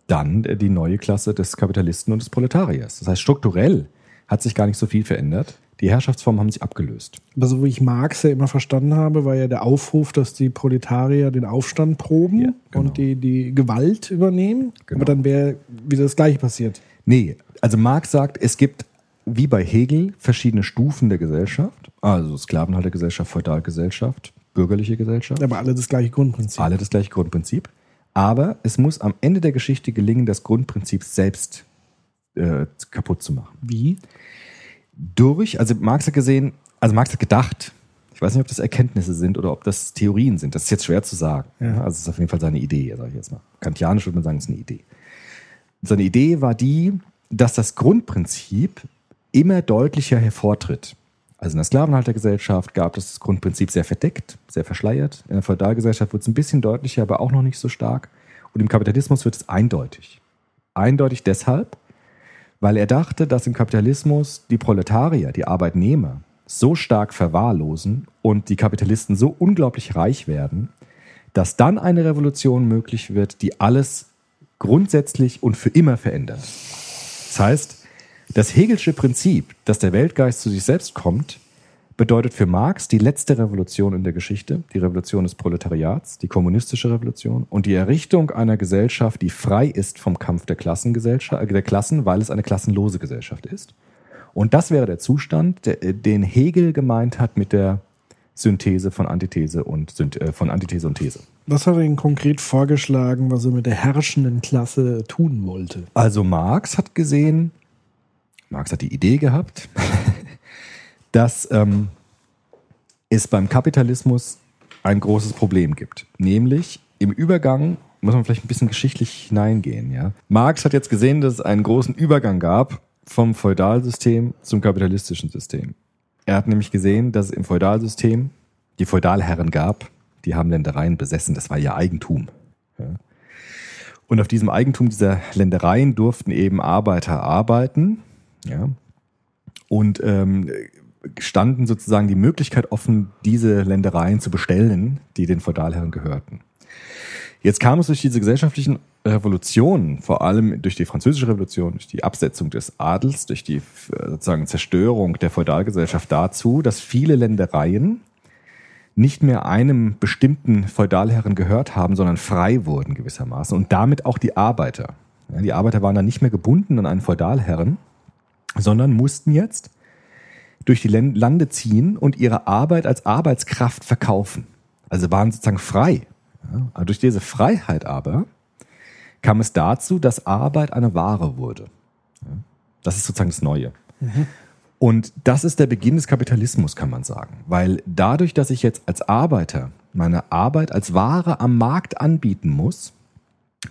dann die neue Klasse des Kapitalisten und des Proletariers. Das heißt, strukturell hat sich gar nicht so viel verändert. Die Herrschaftsformen haben sich abgelöst. Aber so wie ich Marx ja immer verstanden habe, war ja der Aufruf, dass die Proletarier den Aufstand proben ja, genau. und die, die Gewalt übernehmen. Genau. Aber dann wäre wieder das Gleiche passiert. Nee, also Marx sagt, es gibt wie bei Hegel verschiedene Stufen der Gesellschaft, also Sklavenhaltergesellschaft, Feudalgesellschaft, bürgerliche Gesellschaft. Aber alle das gleiche Grundprinzip. Alle das gleiche Grundprinzip. Aber es muss am Ende der Geschichte gelingen, das Grundprinzip selbst äh, kaputt zu machen. Wie? Durch, also Marx hat gesehen, also Marx hat gedacht, ich weiß nicht, ob das Erkenntnisse sind oder ob das Theorien sind. Das ist jetzt schwer zu sagen. Ja. Also es ist auf jeden Fall seine Idee, sage ich jetzt mal. Kantianisch würde man sagen, es ist eine Idee. Seine Idee war die, dass das Grundprinzip immer deutlicher hervortritt. Also in der Sklavenhaltergesellschaft gab es das Grundprinzip sehr verdeckt, sehr verschleiert. In der Feudalgesellschaft wird es ein bisschen deutlicher, aber auch noch nicht so stark. Und im Kapitalismus wird es eindeutig. Eindeutig deshalb, weil er dachte, dass im Kapitalismus die Proletarier, die Arbeitnehmer, so stark verwahrlosen und die Kapitalisten so unglaublich reich werden, dass dann eine Revolution möglich wird, die alles grundsätzlich und für immer verändert. Das heißt, das Hegelsche Prinzip, dass der Weltgeist zu sich selbst kommt, bedeutet für Marx die letzte Revolution in der Geschichte, die Revolution des Proletariats, die kommunistische Revolution und die Errichtung einer Gesellschaft, die frei ist vom Kampf der, Klassengesellschaft, äh, der Klassen, weil es eine klassenlose Gesellschaft ist. Und das wäre der Zustand, äh, den Hegel gemeint hat mit der Synthese von Antithese und äh, von Antithese und These. Was hat er Ihnen konkret vorgeschlagen, was er mit der herrschenden Klasse tun wollte? Also Marx hat gesehen, Marx hat die Idee gehabt, *laughs* dass ähm, es beim Kapitalismus ein großes Problem gibt. Nämlich im Übergang, muss man vielleicht ein bisschen geschichtlich hineingehen. Ja? Marx hat jetzt gesehen, dass es einen großen Übergang gab vom Feudalsystem zum kapitalistischen System. Er hat nämlich gesehen, dass es im Feudalsystem die Feudalherren gab, die haben Ländereien besessen, das war ihr Eigentum. Ja? Und auf diesem Eigentum dieser Ländereien durften eben Arbeiter arbeiten, ja. Und ähm, standen sozusagen die Möglichkeit offen, diese Ländereien zu bestellen, die den Feudalherren gehörten. Jetzt kam es durch diese gesellschaftlichen Revolutionen, vor allem durch die französische Revolution, durch die Absetzung des Adels, durch die sozusagen Zerstörung der Feudalgesellschaft dazu, dass viele Ländereien nicht mehr einem bestimmten Feudalherren gehört haben, sondern frei wurden gewissermaßen und damit auch die Arbeiter. Die Arbeiter waren dann nicht mehr gebunden an einen Feudalherren, sondern mussten jetzt durch die Lande ziehen und ihre Arbeit als Arbeitskraft verkaufen. Also waren sozusagen frei. Ja, durch diese Freiheit aber kam es dazu, dass Arbeit eine Ware wurde. Ja, das ist sozusagen das Neue. Und das ist der Beginn des Kapitalismus, kann man sagen. Weil dadurch, dass ich jetzt als Arbeiter meine Arbeit als Ware am Markt anbieten muss,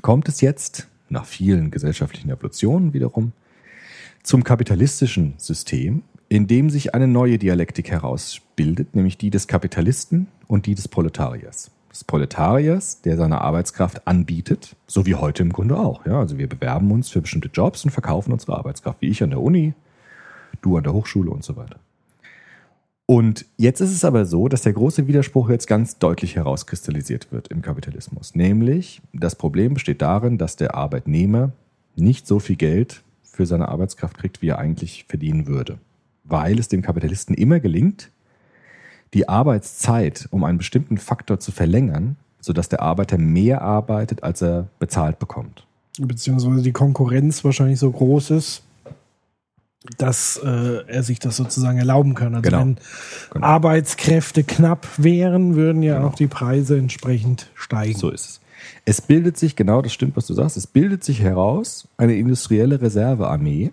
kommt es jetzt, nach vielen gesellschaftlichen Evolutionen wiederum, zum kapitalistischen System, in dem sich eine neue Dialektik herausbildet, nämlich die des Kapitalisten und die des Proletariers. Des Proletariers, der seine Arbeitskraft anbietet, so wie heute im Grunde auch. Ja, also wir bewerben uns für bestimmte Jobs und verkaufen unsere Arbeitskraft, wie ich an der Uni, du an der Hochschule und so weiter. Und jetzt ist es aber so, dass der große Widerspruch jetzt ganz deutlich herauskristallisiert wird im Kapitalismus. Nämlich, das Problem besteht darin, dass der Arbeitnehmer nicht so viel Geld für seine Arbeitskraft kriegt, wie er eigentlich verdienen würde. Weil es dem Kapitalisten immer gelingt, die Arbeitszeit um einen bestimmten Faktor zu verlängern, sodass der Arbeiter mehr arbeitet, als er bezahlt bekommt. Beziehungsweise die Konkurrenz wahrscheinlich so groß ist, dass äh, er sich das sozusagen erlauben kann. Also Genau. wenn Genau. Arbeitskräfte knapp wären, würden ja auch die Preise entsprechend steigen. So ist es. Es bildet sich, genau das stimmt, was du sagst, es bildet sich heraus eine industrielle Reservearmee,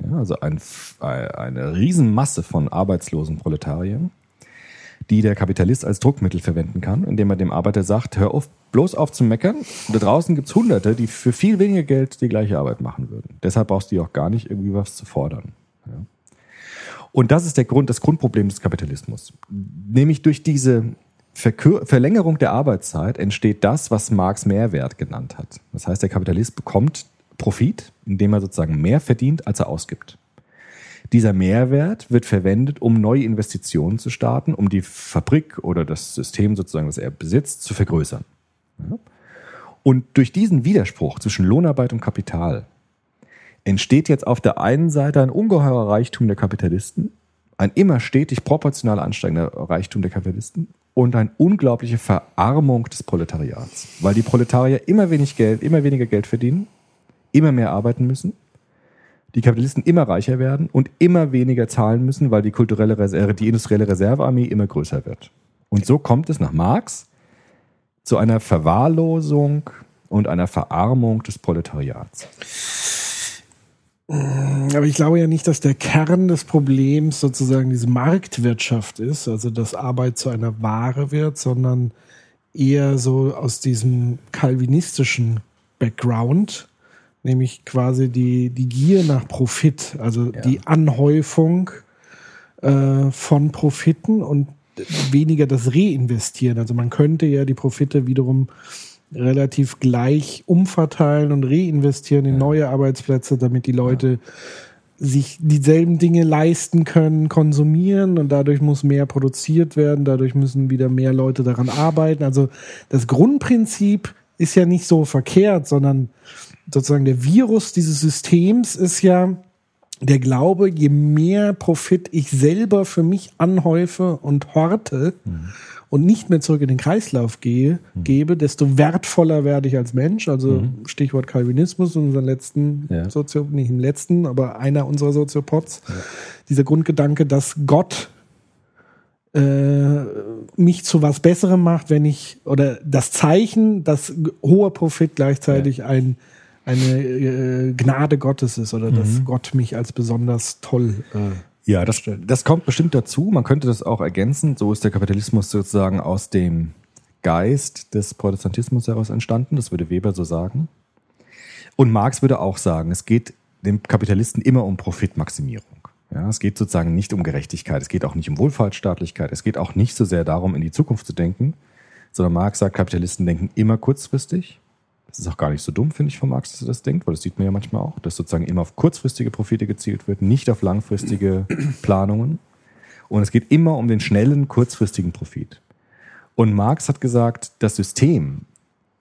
ja, also ein, eine Riesenmasse von arbeitslosen Proletariern, die der Kapitalist als Druckmittel verwenden kann, indem er dem Arbeiter sagt, hör auf, bloß auf zu meckern. Da draußen gibt's Hunderte, die für viel weniger Geld die gleiche Arbeit machen würden. Deshalb brauchst du auch gar nicht irgendwie was zu fordern. Ja. Und das ist der Grund, das Grundproblem des Kapitalismus. Nämlich durch diese Verkür Verlängerung der Arbeitszeit entsteht das, was Marx Mehrwert genannt hat. Das heißt, der Kapitalist bekommt Profit, indem er sozusagen mehr verdient, als er ausgibt. Dieser Mehrwert wird verwendet, um neue Investitionen zu starten, um die Fabrik oder das System sozusagen, das er besitzt, zu vergrößern. Und durch diesen Widerspruch zwischen Lohnarbeit und Kapital entsteht jetzt auf der einen Seite ein ungeheurer Reichtum der Kapitalisten, ein immer stetig proportional ansteigender Reichtum der Kapitalisten und eine unglaubliche Verarmung des Proletariats, weil die Proletarier immer wenig Geld, immer weniger Geld verdienen, immer mehr arbeiten müssen, die Kapitalisten immer reicher werden und immer weniger zahlen müssen, weil die kulturelle Reserve, die industrielle Reservearmee immer größer wird. Und so kommt es nach Marx zu einer Verwahrlosung und einer Verarmung des Proletariats. Aber ich glaube ja nicht, dass der Kern des Problems sozusagen diese Marktwirtschaft ist, also dass Arbeit zu einer Ware wird, sondern eher so aus diesem kalvinistischen Background, nämlich quasi die, die Gier nach Profit, also die Anhäufung äh, von Profiten und weniger das Reinvestieren. Also man könnte ja die Profite wiederum relativ gleich umverteilen und reinvestieren in neue Arbeitsplätze, damit die Leute sich dieselben Dinge leisten können, konsumieren und dadurch muss mehr produziert werden, dadurch müssen wieder mehr Leute daran arbeiten. Also das Grundprinzip ist ja nicht so verkehrt, sondern sozusagen der Virus dieses Systems ist ja der Glaube, je mehr Profit ich selber für mich anhäufe und horte und nicht mehr zurück in den Kreislauf gehe, gebe, desto wertvoller werde ich als Mensch. Also Stichwort Calvinismus in unserem letzten Ja. Sozio, nicht im letzten, aber einer unserer Soziopods. Dieser Grundgedanke, dass Gott äh, mich zu was Besserem macht, wenn ich, oder das Zeichen, dass hoher Profit gleichzeitig ein, eine äh, Gnade Gottes ist oder dass Gott mich als besonders toll äh, Ja, das, das kommt bestimmt dazu. Man könnte das auch ergänzen. So ist der Kapitalismus sozusagen aus dem Geist des Protestantismus heraus entstanden. Das würde Weber so sagen. Und Marx würde auch sagen, es geht dem Kapitalisten immer um Profitmaximierung. Ja, es geht sozusagen nicht um Gerechtigkeit, es geht auch nicht um Wohlfahrtsstaatlichkeit, es geht auch nicht so sehr darum, in die Zukunft zu denken, sondern Marx sagt, Kapitalisten denken immer kurzfristig. Das ist auch gar nicht so dumm, finde ich, von Marx, dass er das denkt, weil das sieht man ja manchmal auch, dass sozusagen immer auf kurzfristige Profite gezielt wird, nicht auf langfristige *clears throat* Planungen. Und es geht immer um den schnellen, kurzfristigen Profit. Und Marx hat gesagt, das System,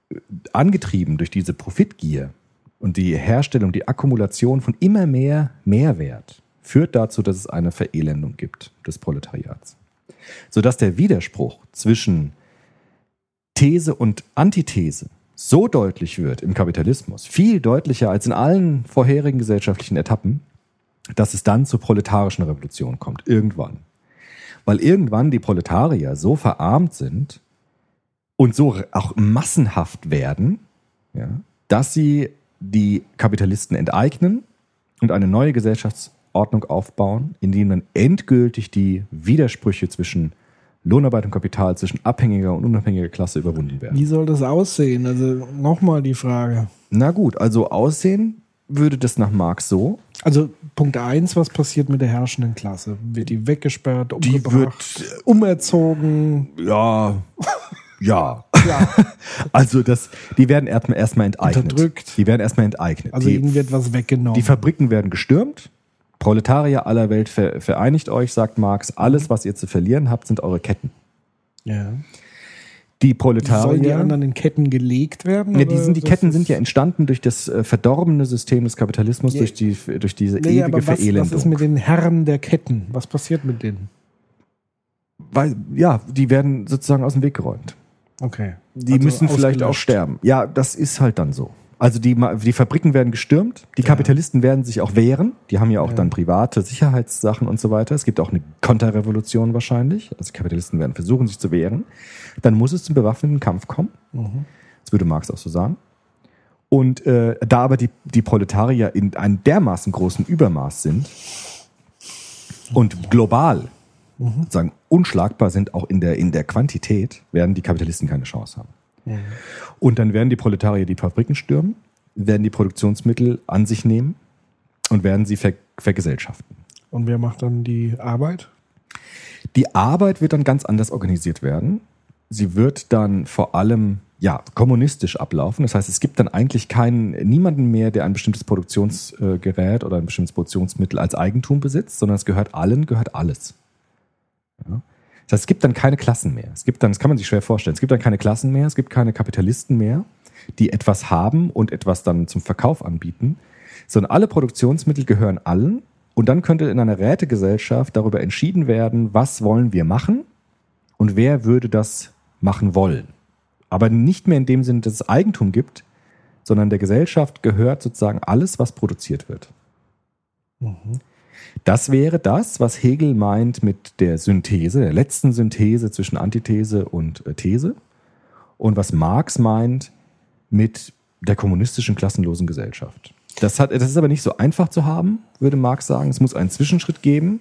äh, angetrieben durch diese Profitgier und die Herstellung, die Akkumulation von immer mehr Mehrwert, führt dazu, dass es eine Verelendung gibt des Proletariats. Sodass der Widerspruch zwischen These und Antithese so deutlich wird im Kapitalismus, viel deutlicher als in allen vorherigen gesellschaftlichen Etappen, dass es dann zur proletarischen Revolution kommt. Irgendwann. Weil irgendwann die Proletarier so verarmt sind und so auch massenhaft werden, ja, dass sie die Kapitalisten enteignen und eine neue Gesellschaftsordnung aufbauen, in dem dann endgültig die Widersprüche zwischen Lohnarbeit und Kapital, zwischen abhängiger und unabhängiger Klasse überwunden werden. Wie soll das aussehen? Also nochmal die Frage. Na gut, also aussehen würde das nach Marx so. Also Punkt eins, was passiert mit der herrschenden Klasse? Wird die weggesperrt, Die umgebracht, wird- umerzogen? Ja, *laughs* ja. *laughs* Also das, die werden erstmal erstmal enteignet. Unterdrückt. Die werden erstmal enteignet. Also die, ihnen wird was weggenommen. die Fabriken werden gestürmt. Proletarier aller Welt, ver, vereinigt euch, sagt Marx. Alles, was ihr zu verlieren habt, sind eure Ketten. ja. Die Proletarier. Sollen die anderen in Ketten gelegt werden? Ja, die, oder sind, die Ketten sind ja entstanden durch das äh, verdorbene System des Kapitalismus, Ja. durch, die, durch diese Nee, ewige aber was, Verelendung. was ist mit den Herren der Ketten? Was passiert mit denen? Weil, ja, die werden sozusagen aus dem Weg geräumt. Okay. Die Also müssen vielleicht auch sterben. Ja, das ist halt dann so. Also die, die Fabriken werden gestürmt, die Kapitalisten werden sich auch wehren. Die haben ja auch dann private Sicherheitssachen und so weiter. Es gibt auch eine Konterrevolution wahrscheinlich. Also die Kapitalisten werden versuchen, sich zu wehren. Dann muss es zum bewaffneten Kampf kommen. Das würde Marx auch so sagen. Und äh, da aber die, die Proletarier in einem dermaßen großen Übermaß sind und global sagen unschlagbar sind auch in der in der Quantität werden die Kapitalisten keine Chance haben. Und dann werden die Proletarier die Fabriken stürmen, werden die Produktionsmittel an sich nehmen und werden sie ver vergesellschaften. Und wer macht dann die Arbeit? Die Arbeit wird dann ganz anders organisiert werden. Sie wird dann vor allem ja kommunistisch ablaufen. Das heißt, es gibt dann eigentlich keinen niemanden mehr, der ein bestimmtes Produktionsgerät oder ein bestimmtes Produktionsmittel als Eigentum besitzt, sondern es gehört allen, gehört alles. Ja. Das heißt, es gibt dann keine Klassen mehr. Es gibt dann, das kann man sich schwer vorstellen, es gibt dann keine Klassen mehr, es gibt keine Kapitalisten mehr, die etwas haben und etwas dann zum Verkauf anbieten, sondern alle Produktionsmittel gehören allen und dann könnte in einer Rätegesellschaft darüber entschieden werden, was wollen wir machen und wer würde das machen wollen. Aber nicht mehr in dem Sinne, dass es Eigentum gibt, sondern der Gesellschaft gehört sozusagen alles, was produziert wird. Das wäre das, was Hegel meint mit der Synthese, der letzten Synthese zwischen Antithese und äh, These. Und was Marx meint mit der kommunistischen klassenlosen Gesellschaft. Das, hat, das ist aber nicht so einfach zu haben, würde Marx sagen. Es muss einen Zwischenschritt geben,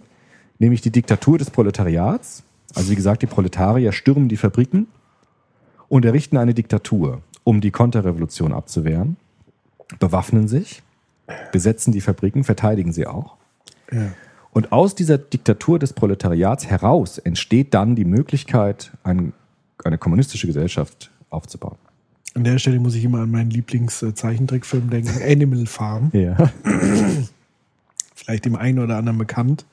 nämlich die Diktatur des Proletariats. Also wie gesagt, die Proletarier stürmen die Fabriken und errichten eine Diktatur, um die Konterrevolution abzuwehren, bewaffnen sich, besetzen die Fabriken, verteidigen sie auch. Und aus dieser Diktatur des Proletariats heraus entsteht dann die Möglichkeit, ein, eine kommunistische Gesellschaft aufzubauen. An der Stelle muss ich immer an meinen Lieblingszeichentrickfilm denken, Animal Farm. Ja. *clears throat* Vielleicht dem einen oder anderen bekannt,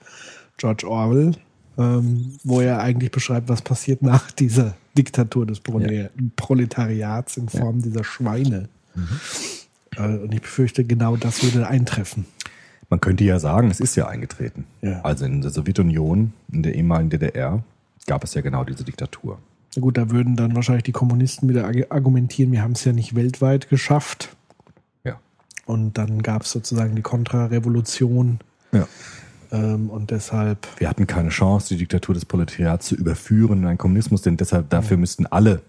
George Orwell, ähm, wo er eigentlich beschreibt, was passiert nach dieser Diktatur des Prole Proletariats in Form dieser Schweine. Äh, und ich befürchte, genau das würde eintreffen. Man könnte ja sagen, es ist ja eingetreten. Ja. Also in der Sowjetunion, in der ehemaligen DDR, gab es ja genau diese Diktatur. Na gut, da würden dann wahrscheinlich die Kommunisten wieder arg- argumentieren, wir haben es ja nicht weltweit geschafft. Ja. Und dann gab es sozusagen die Kontrarevolution. ja. Ähm, und deshalb, Wir hatten keine Chance, die Diktatur des Proletariats zu überführen in einen Kommunismus, denn deshalb dafür müssten alle.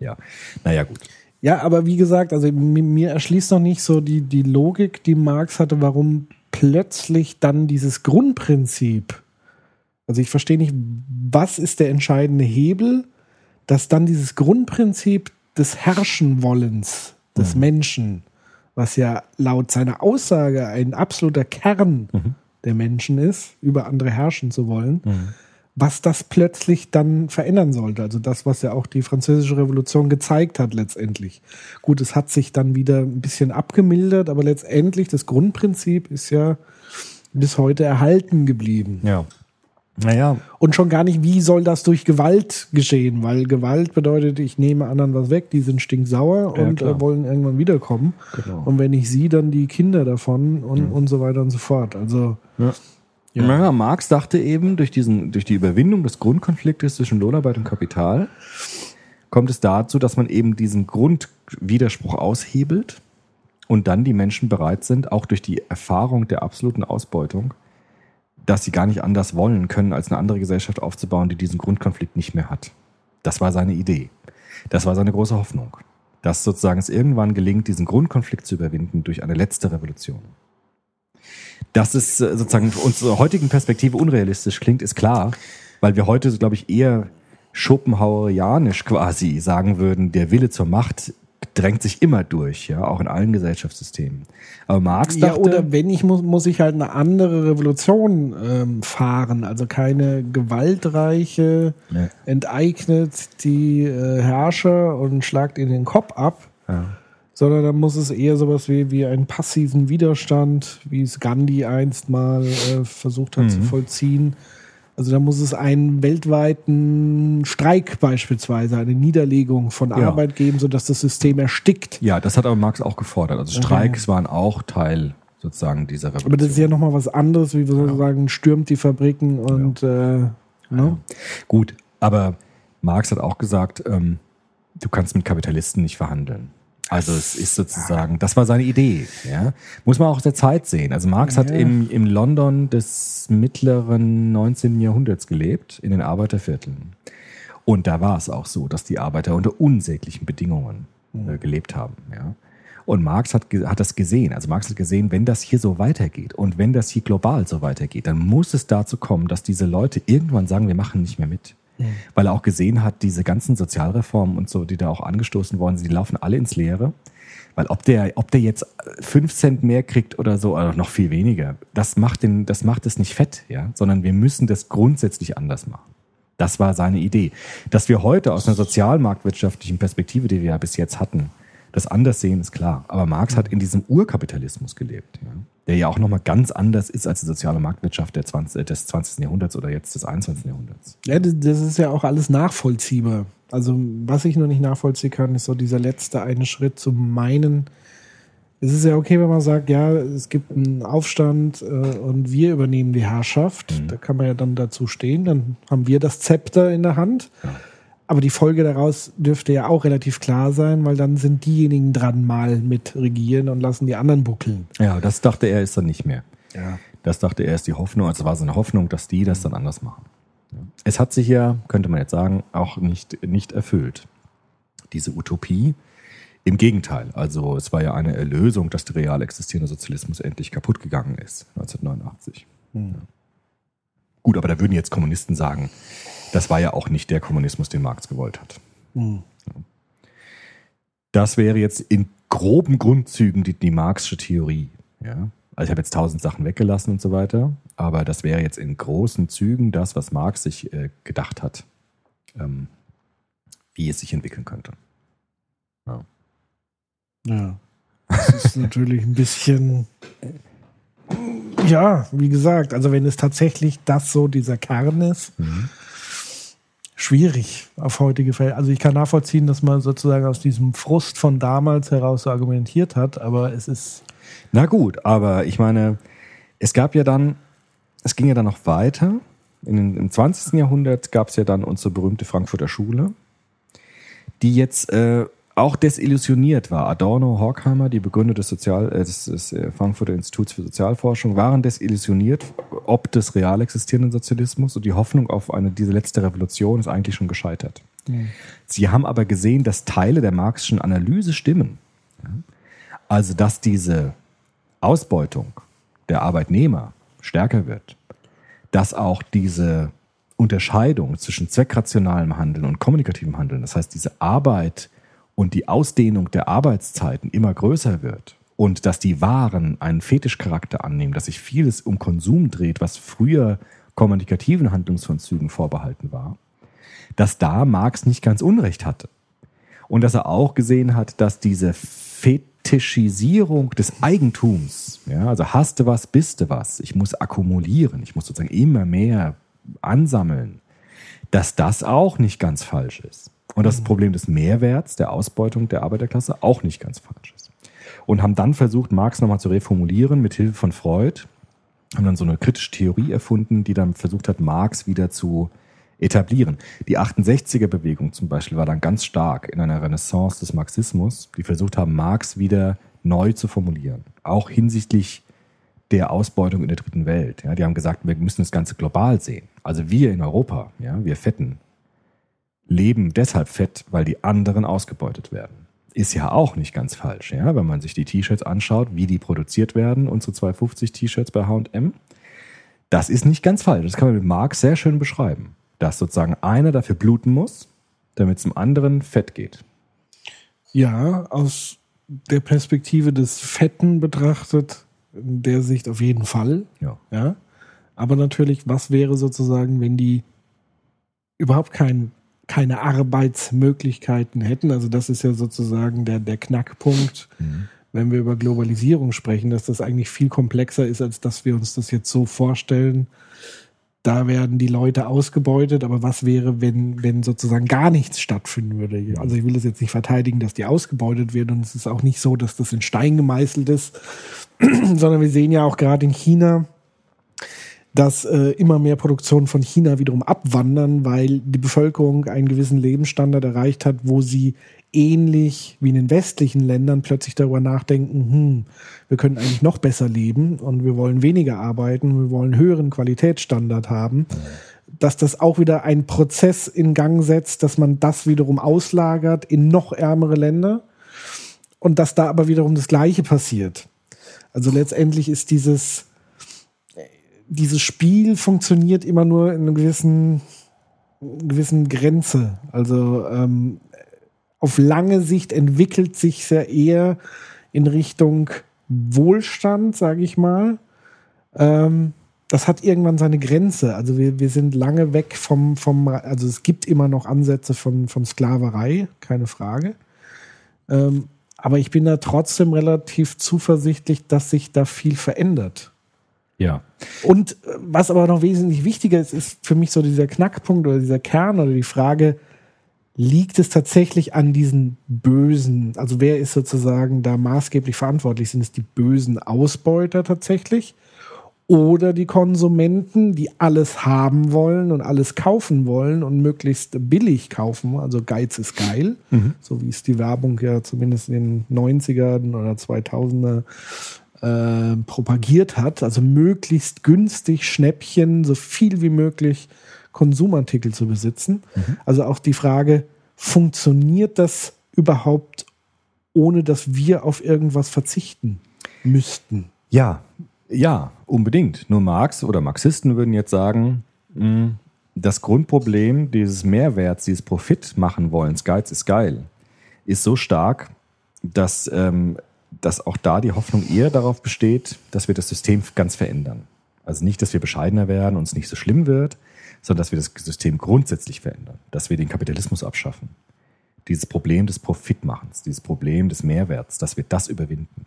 Ja. Naja, gut. ja, aber wie gesagt, also mir, mir erschließt noch nicht so die, die Logik, die Marx hatte, warum plötzlich dann dieses Grundprinzip, also ich verstehe nicht, was ist der entscheidende Hebel, dass dann dieses Grundprinzip des Herrschenwollens des Menschen, was ja laut seiner Aussage ein absoluter Kern der Menschen ist, über andere herrschen zu wollen, was das plötzlich dann verändern sollte. Also das, was ja auch die französische Revolution gezeigt hat letztendlich. Gut, es hat sich dann wieder ein bisschen abgemildert, aber letztendlich das Grundprinzip ist ja bis heute erhalten geblieben. Ja. Naja, Und schon gar nicht, wie soll das durch Gewalt geschehen? Weil Gewalt bedeutet, ich nehme anderen was weg, die sind stinksauer Ja, und äh, wollen irgendwann wiederkommen. Genau. Und wenn ich sie, dann die Kinder davon und, und so weiter und so fort. Also, Ja. Ja. Naja, Marx dachte eben, durch, diesen, durch die Überwindung des Grundkonfliktes zwischen Lohnarbeit und Kapital kommt es dazu, dass man eben diesen Grundwiderspruch aushebelt und dann die Menschen bereit sind, auch durch die Erfahrung der absoluten Ausbeutung, dass sie gar nicht anders wollen können, als eine andere Gesellschaft aufzubauen, die diesen Grundkonflikt nicht mehr hat. Das war seine Idee. Das war seine große Hoffnung. Dass sozusagen es irgendwann gelingt, diesen Grundkonflikt zu überwinden durch eine letzte Revolution. Dass es äh, sozusagen unserer heutigen Perspektive unrealistisch klingt, ist klar, weil wir heute, glaube ich, eher Schopenhauerianisch quasi sagen würden, der Wille zur Macht drängt sich immer durch, ja, auch in allen Gesellschaftssystemen. Aber Marx Ja, dachte, oder wenn ich muss, muss ich halt eine andere Revolution ähm, fahren, also keine gewaltreiche, Ja. enteignet die äh, Herrscher und schlagt ihnen den Kopf ab, Ja. Sondern dann muss es eher sowas wie, wie einen passiven Widerstand, wie es Gandhi einst mal äh, versucht hat zu vollziehen. Also da muss es einen weltweiten Streik beispielsweise, eine Niederlegung von Ja. Arbeit geben, sodass das System erstickt. ja, das hat aber Marx auch gefordert. Also Streiks waren auch Teil sozusagen dieser Revolution. Aber das ist ja nochmal was anderes, wie wir so sagen, stürmt die Fabriken und äh, ne? Gut, aber Marx hat auch gesagt, ähm, du kannst mit Kapitalisten nicht verhandeln. Also es ist sozusagen, das war seine Idee. Ja? Muss man auch aus der Zeit sehen. Also Marx hat Ja. im, im London des mittleren 19. Jahrhunderts gelebt, in den Arbeitervierteln. Und da war es auch so, dass die Arbeiter unter unsäglichen Bedingungen äh, gelebt haben. Ja? Und Marx hat, hat das gesehen. Also Marx hat gesehen, wenn das hier so weitergeht und wenn das hier global so weitergeht, dann muss es dazu kommen, dass diese Leute irgendwann sagen, wir machen nicht mehr mit. Weil er auch gesehen hat, diese ganzen Sozialreformen und so, die da auch angestoßen worden sind, die laufen alle ins Leere. Weil ob der, ob der jetzt fünf Cent mehr kriegt oder so, oder noch viel weniger, das macht, den, das macht es nicht fett, ja, sondern wir müssen das grundsätzlich anders machen. Das war seine Idee. Dass wir heute aus einer sozialmarktwirtschaftlichen Perspektive, die wir ja bis jetzt hatten, das anders sehen, ist klar. Aber Marx hat in diesem Urkapitalismus gelebt, ja, der ja auch nochmal ganz anders ist als die soziale Marktwirtschaft der 20, des 20. Jahrhunderts oder jetzt des 21. Jahrhunderts. Ja, das, ist ja auch alles nachvollziehbar. Also, was ich noch nicht nachvollziehen kann, ist so dieser letzte eine Schritt zu meinen. Es ist ja okay, wenn man sagt, ja, es gibt einen Aufstand äh, und wir übernehmen die Herrschaft. Da kann man ja dann dazu stehen. Dann haben wir das Zepter in der Hand. Aber die Folge daraus dürfte ja auch relativ klar sein, weil dann sind diejenigen dran mal mit regieren und lassen die anderen buckeln. Ja, das dachte er ist dann nicht mehr. Ja. Das dachte er ist die Hoffnung, also war seine Hoffnung, dass die das dann anders machen. Es hat sich ja, könnte man jetzt sagen, auch nicht, nicht erfüllt. Diese Utopie. Im Gegenteil, also es war ja eine Erlösung, dass der real existierende Sozialismus endlich kaputt gegangen ist, 1989. Ja. Gut, aber da würden jetzt Kommunisten sagen, das war ja auch nicht der Kommunismus, den Marx gewollt hat. Hm. Das wäre jetzt in groben Grundzügen die, die Marxische Theorie. Ja? Also ich habe jetzt tausend Sachen weggelassen und so weiter, aber das wäre jetzt in großen Zügen das, was Marx sich äh, gedacht hat, ähm, wie es sich entwickeln könnte. Ja. Ja. Das ist natürlich ein bisschen. Ja, wie gesagt, also wenn es tatsächlich das so dieser Kern ist, schwierig auf heutige Fälle. Also ich kann nachvollziehen, dass man sozusagen aus diesem Frust von damals heraus so argumentiert hat, aber es ist. Na gut, aber ich meine, es gab ja dann, es ging ja dann noch weiter. In Im 20. Jahrhundert gab es ja dann unsere berühmte Frankfurter Schule, die jetzt äh, auch desillusioniert war. Adorno, Horkheimer, die Begründer des, Sozial, äh, des, des äh, Frankfurter Instituts für Sozialforschung, waren desillusioniert ob des real existierenden Sozialismus und die Hoffnung auf eine, diese letzte Revolution ist eigentlich schon gescheitert. Sie haben aber gesehen, dass Teile der marxischen Analyse stimmen. Also, dass diese Ausbeutung der Arbeitnehmer stärker wird, dass auch diese Unterscheidung zwischen zweckrationalem Handeln und kommunikativem Handeln, das heißt diese Arbeit und die Ausdehnung der Arbeitszeiten immer größer wird und dass die Waren einen Fetischcharakter annehmen, dass sich vieles um Konsum dreht, was früher kommunikativen Handlungsvollzügen vorbehalten war, dass da Marx nicht ganz Unrecht hatte. Und dass er auch gesehen hat, dass diese Fetischisierung des Eigentums, ja, also hast du was, bist du was, ich muss akkumulieren, ich muss sozusagen immer mehr ansammeln, dass das auch nicht ganz falsch ist. Und das Problem des Mehrwerts, der Ausbeutung der Arbeiterklasse auch nicht ganz falsch ist. Und haben dann versucht, Marx nochmal zu reformulieren mit Hilfe von Freud, haben dann so eine kritische Theorie erfunden, die dann versucht hat, Marx wieder zu etablieren. Die 68er-Bewegung zum Beispiel war dann ganz stark in einer Renaissance des Marxismus, die versucht haben, Marx wieder neu zu formulieren. Auch hinsichtlich der Ausbeutung in der dritten Welt. Ja, die haben gesagt, wir müssen das Ganze global sehen. Also wir in Europa, ja, wir Fetten, leben deshalb fett, weil die anderen ausgebeutet werden. Ist ja auch nicht ganz falsch, ja, wenn man sich die T-Shirts anschaut, wie die produziert werden, unsere 250 T-Shirts bei H&M. Das ist nicht ganz falsch. Das kann man mit Marx sehr schön beschreiben. Dass sozusagen einer dafür bluten muss, damit es dem anderen fett geht. Ja, aus der Perspektive des Fetten betrachtet, in der Sicht auf jeden Fall. Ja. Ja. Aber natürlich, was wäre sozusagen, wenn die überhaupt kein, keine Arbeitsmöglichkeiten hätten? Also das ist ja sozusagen der, der Knackpunkt, wenn wir über Globalisierung sprechen, dass das eigentlich viel komplexer ist, als dass wir uns das jetzt so vorstellen. Da werden die Leute ausgebeutet, aber was wäre, wenn, wenn sozusagen gar nichts stattfinden würde? Also ich will das jetzt nicht verteidigen, dass die ausgebeutet werden und es ist auch nicht so, dass das in Stein gemeißelt ist, *clears throat* sondern wir sehen ja auch gerade in China, dass äh, immer mehr Produktionen von China wiederum abwandern, weil die Bevölkerung einen gewissen Lebensstandard erreicht hat, wo sie ähnlich wie in den westlichen Ländern plötzlich darüber nachdenken, hm, wir können eigentlich noch besser leben und wir wollen weniger arbeiten, wir wollen höheren Qualitätsstandard haben, dass das auch wieder einen Prozess in Gang setzt, dass man das wiederum auslagert in noch ärmere Länder und dass da aber wiederum das Gleiche passiert. Also letztendlich ist dieses dieses Spiel funktioniert immer nur in einer gewissen, gewissen Grenze. Also ähm, auf lange Sicht entwickelt sich ja eher in Richtung Wohlstand, sage ich mal. Ähm, das hat irgendwann seine Grenze. Also wir, wir sind lange weg vom, vom, also es gibt immer noch Ansätze von, von Sklaverei, keine Frage. Ähm, aber ich bin da trotzdem relativ zuversichtlich, dass sich da viel verändert. Ja. Und äh, was aber noch wesentlich wichtiger ist, ist für mich so dieser Knackpunkt oder dieser Kern oder die Frage, liegt es tatsächlich an diesen Bösen? Also wer ist sozusagen da maßgeblich verantwortlich? Sind es die bösen Ausbeuter tatsächlich? Oder die Konsumenten, die alles haben wollen und alles kaufen wollen und möglichst billig kaufen? Also Geiz ist geil, so wie es die Werbung ja zumindest in den 90ern oder 2000er äh, propagiert hat, also möglichst günstig Schnäppchen, so viel wie möglich Konsumartikel zu besitzen. Also auch die Frage, funktioniert das überhaupt, ohne dass wir auf irgendwas verzichten müssten? Ja, ja, unbedingt. Nur Marx oder Marxisten würden jetzt sagen, mh, das Grundproblem dieses Mehrwerts, dieses Profit machen wollens, Geiz ist geil, ist so stark, dass, ähm, dass auch da die Hoffnung eher darauf besteht, dass wir das System ganz verändern. Also nicht, dass wir bescheidener werden und es nicht so schlimm wird, sondern dass wir das System grundsätzlich verändern, dass wir den Kapitalismus abschaffen. Dieses Problem des Profitmachens, dieses Problem des Mehrwerts, dass wir das überwinden.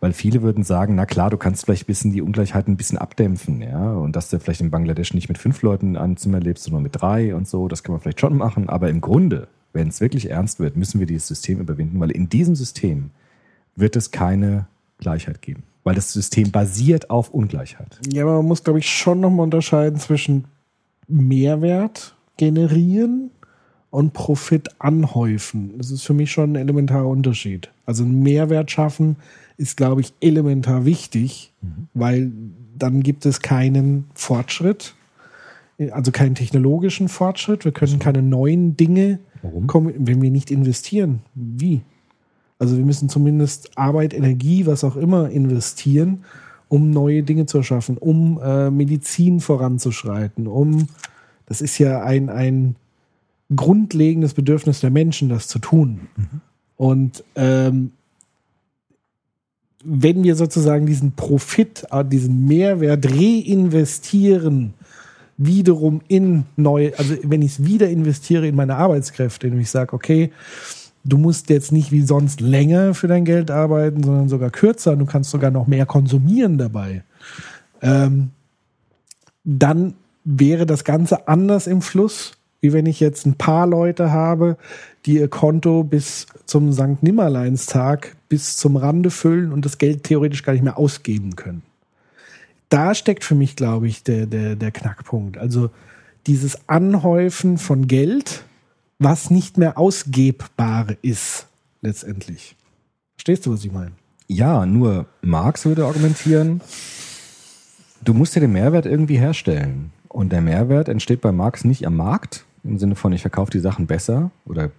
Weil viele würden sagen, na klar, du kannst vielleicht ein bisschen die Ungleichheiten ein bisschen abdämpfen, ja, und dass du vielleicht in Bangladesch nicht mit fünf Leuten in einem Zimmer lebst, sondern mit drei und so, das kann man vielleicht schon machen, aber im Grunde, wenn es wirklich ernst wird, müssen wir dieses System überwinden, weil in diesem System wird es keine Gleichheit geben, weil das System basiert auf Ungleichheit. Ja, aber man muss, glaube ich, schon nochmal unterscheiden zwischen Mehrwert generieren und Profit anhäufen. Das ist für mich schon ein elementarer Unterschied. Also einen Mehrwert schaffen ist, glaube ich, elementar wichtig, weil dann gibt es keinen Fortschritt, also keinen technologischen Fortschritt. Wir können keine neuen Dinge, Warum? kommen, wenn wir nicht investieren. Wie? Also wir müssen zumindest Arbeit, Energie, was auch immer investieren, um neue Dinge zu erschaffen, um äh, Medizin voranzuschreiten, um, das ist ja ein, ein grundlegendes Bedürfnis der Menschen, das zu tun. Und ähm, wenn wir sozusagen diesen Profit, äh, diesen Mehrwert reinvestieren, wiederum in neue, also wenn ich es wieder investiere in meine Arbeitskräfte, indem ich sage, okay, du musst jetzt nicht wie sonst länger für dein Geld arbeiten, sondern sogar kürzer, du kannst sogar noch mehr konsumieren dabei, ähm, dann wäre das Ganze anders im Fluss, wie wenn ich jetzt ein paar Leute habe, die ihr Konto bis zum St. Nimmerleinstag bis zum Rande füllen und das Geld theoretisch gar nicht mehr ausgeben können. Da steckt für mich, glaube ich, der, der, der Knackpunkt. Also dieses Anhäufen von Geld, was nicht mehr ausgebbar ist, letztendlich. Verstehst du, was ich meine? Ja, nur Marx würde argumentieren, du musst ja den Mehrwert irgendwie herstellen. Und der Mehrwert entsteht bei Marx nicht am Markt, im Sinne von, ich verkaufe die Sachen besser oder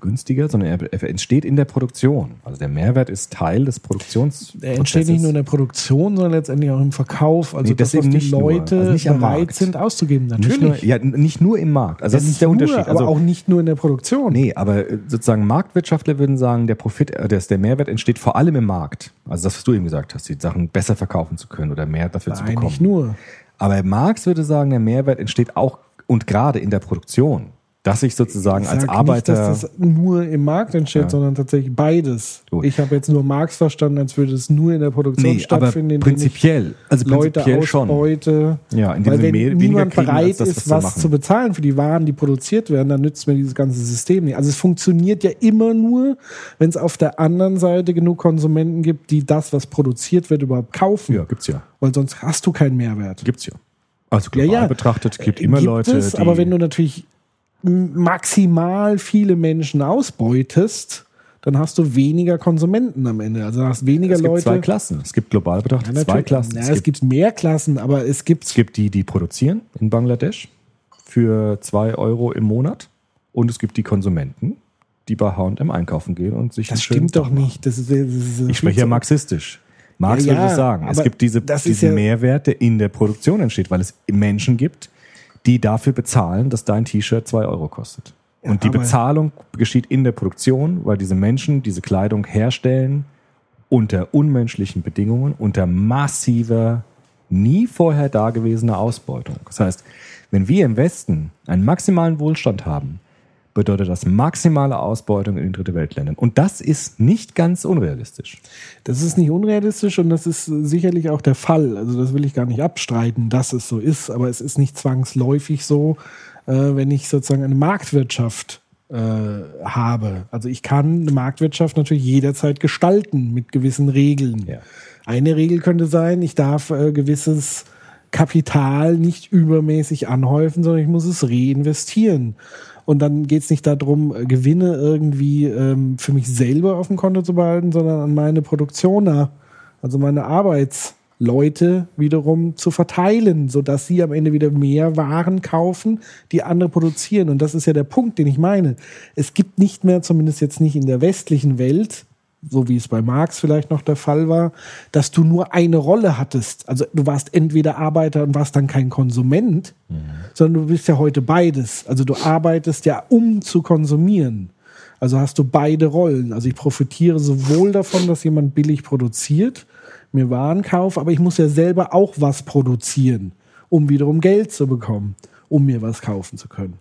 günstiger, sondern er, er entsteht in der Produktion. Also der Mehrwert ist Teil des Produktionsprozesses. Er entsteht nicht nur in der Produktion, sondern letztendlich auch im Verkauf. Also Nee, das, das was eben die nicht nur. Leute Also nicht am bereit sind auszugeben. nicht Natürlich. nur, ja, nicht nur im Markt. Also das Ja, ist der nicht nur, Unterschied. Aber Also, auch nicht nur in der Produktion. Nee, aber äh, sozusagen Marktwirtschaftler würden sagen, der Profit, äh, das, der Mehrwert entsteht vor allem im Markt. Also das, was du eben gesagt hast, die Sachen besser verkaufen zu können oder mehr dafür zu Nein, bekommen. nicht nur. Aber Marx würde sagen, der Mehrwert entsteht auch und gerade in der Produktion. Dass ich sozusagen Ich als Arbeiter. Nicht, dass das nur im Markt entsteht, Ja. sondern tatsächlich beides. Gut. Ich habe jetzt nur Marx verstanden, als würde es nur in der Produktion nee, aber stattfinden, ich prinzipiell. Also Leute prinzipiell schon. ausbeute. Ja, indem Weil wenn mehr, niemand kriegen, bereit das, ist, was zu bezahlen für die Waren, die produziert werden, dann nützt mir dieses ganze System nicht. Also es funktioniert ja immer nur, wenn es auf der anderen Seite genug Konsumenten gibt, die das, was produziert wird, überhaupt kaufen. Ja, gibt's ja. Weil sonst hast du keinen Mehrwert. Gibt's ja. Also Ja, global ja. betrachtet gibt immer Gibt Leute, es, die aber wenn du natürlich maximal viele Menschen ausbeutest, dann hast du weniger Konsumenten am Ende. Also hast weniger es gibt Leute. zwei Klassen. Es gibt global betrachtet Ja, zwei. Klassen. Ja, es, es, gibt, gibt mehr Klassen, aber es gibt es gibt die, die produzieren in Bangladesch für zwei Euro im Monat. Und es gibt die Konsumenten, die bei H&M einkaufen gehen und sich Das stimmt doch machen. nicht. Das ist, das ist Ich spreche ja marxistisch. Marx Ja, würde ja, sagen. Es gibt diese, diesen ja- Mehrwert, der in der Produktion entsteht, weil es Menschen gibt, die dafür bezahlen, dass dein T-Shirt zwei Euro kostet. Und die Bezahlung geschieht in der Produktion, weil diese Menschen diese Kleidung herstellen unter unmenschlichen Bedingungen, unter massiver, nie vorher dagewesener Ausbeutung. Das heißt, wenn wir im Westen einen maximalen Wohlstand haben, bedeutet das maximale Ausbeutung in den Dritte Weltländern. Und das ist nicht ganz unrealistisch. Das ist nicht unrealistisch und das ist sicherlich auch der Fall. Also das will ich gar nicht abstreiten, dass es so ist, aber es ist nicht zwangsläufig so, äh, wenn ich sozusagen eine Marktwirtschaft äh, habe. Also ich kann eine Marktwirtschaft natürlich jederzeit gestalten mit gewissen Regeln. Ja. Eine Regel könnte sein, ich darf äh, gewisses Kapital nicht übermäßig anhäufen, sondern ich muss es reinvestieren. Und dann geht es nicht darum, äh, Gewinne irgendwie ähm, für mich selber auf dem Konto zu behalten, sondern an meine Produktioner, also meine Arbeitsleute wiederum zu verteilen, sodass sie am Ende wieder mehr Waren kaufen, die andere produzieren. Und das ist ja der Punkt, den ich meine. Es gibt nicht mehr, zumindest jetzt nicht in der westlichen Welt, so wie es bei Marx vielleicht noch der Fall war, dass du nur eine Rolle hattest. Also du warst entweder Arbeiter und warst dann kein Konsument, sondern du bist ja heute beides. Also du arbeitest ja, um zu konsumieren. Also hast du beide Rollen. Also ich profitiere sowohl davon, dass jemand billig produziert, mir Waren kauft, aber ich muss ja selber auch was produzieren, um wiederum Geld zu bekommen, um mir was kaufen zu können.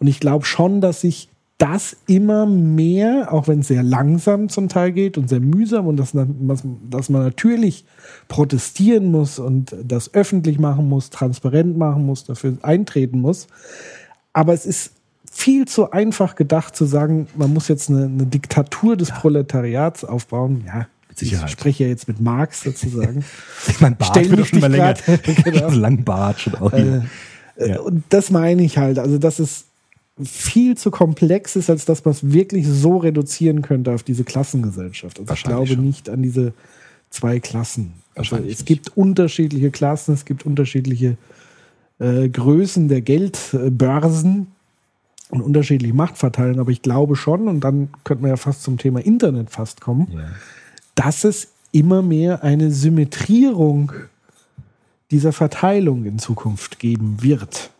Und ich glaube schon, dass sich das immer mehr, auch wenn es sehr langsam zum Teil geht und sehr mühsam und dass, dass, man natürlich protestieren muss und das öffentlich machen muss, transparent machen muss, dafür eintreten muss. Aber es ist viel zu einfach gedacht zu sagen, man muss jetzt eine, eine Diktatur des Proletariats aufbauen. Ja, Sicherheit. ich spreche ja jetzt mit Marx sozusagen. *laughs* Ich mein Bart Stell wird doch schon mal länger. *laughs* genau. *laughs* lang Bart schon auch hier. Ja. Und das meine ich halt. Also, dass es viel zu komplex ist, als dass man es wirklich so reduzieren könnte auf diese Klassengesellschaft. Also ich glaube schon. nicht an diese zwei Klassen. Also es nicht. gibt unterschiedliche Klassen, es gibt unterschiedliche äh, Größen der Geldbörsen und unterschiedliche Machtverteilungen. Aber ich glaube schon, und dann könnte man ja fast zum Thema Internet fast kommen, dass es immer mehr eine Symmetrierung dieser Verteilung in Zukunft geben wird.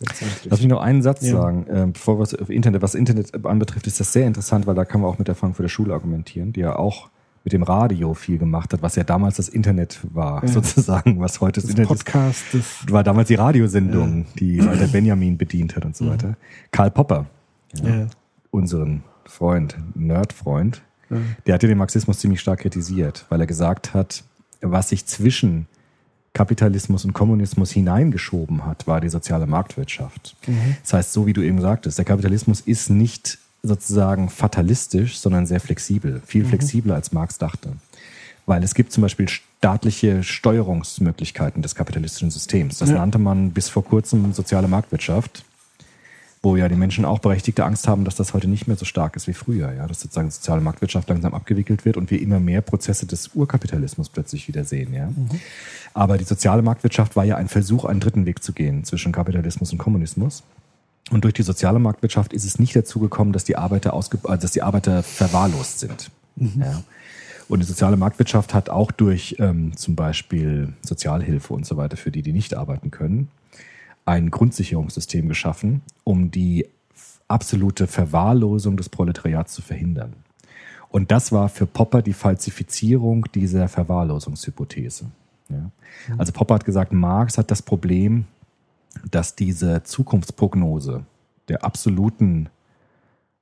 Letztendlich. Lass mich noch einen Satz Ja. sagen, äh, bevor wir es auf Internet, was Internet anbetrifft, ist das sehr interessant, weil da kann man auch mit der Frankfurter Schule argumentieren, die ja auch mit dem Radio viel gemacht hat, was ja damals das Internet war, Ja. sozusagen, was heute das, das Internet ist. Podcast, das War damals die Radiosendung, die Walter Benjamin bedient hat und so weiter. Karl Popper, ja. unseren Freund, Nerdfreund, der hat ja den Marxismus ziemlich stark kritisiert, weil er gesagt hat, was sich zwischen Kapitalismus und Kommunismus hineingeschoben hat, war die soziale Marktwirtschaft. Das heißt, so wie du eben sagtest, der Kapitalismus ist nicht sozusagen fatalistisch, sondern sehr flexibel, viel flexibler als Marx dachte. Weil es gibt zum Beispiel staatliche Steuerungsmöglichkeiten des kapitalistischen Systems. Das Ja. nannte man bis vor kurzem soziale Marktwirtschaft. Wo ja die Menschen auch berechtigte Angst haben, dass das heute nicht mehr so stark ist wie früher, ja, dass sozusagen soziale Marktwirtschaft langsam abgewickelt wird und wir immer mehr Prozesse des Urkapitalismus plötzlich wieder sehen, ja. Aber die soziale Marktwirtschaft war ja ein Versuch, einen dritten Weg zu gehen zwischen Kapitalismus und Kommunismus. Und durch die soziale Marktwirtschaft ist es nicht dazu gekommen, dass die Arbeiter, ausge äh, dass die Arbeiter verwahrlost sind. Ja. Und die soziale Marktwirtschaft hat auch durch ähm, zum Beispiel Sozialhilfe und so weiter für die, die nicht arbeiten können, ein Grundsicherungssystem geschaffen, um die absolute Verwahrlosung des Proletariats zu verhindern. Und das war für Popper die Falsifizierung dieser Verwahrlosungshypothese. Ja. Also Popper hat gesagt, Marx hat das Problem, dass diese Zukunftsprognose der absoluten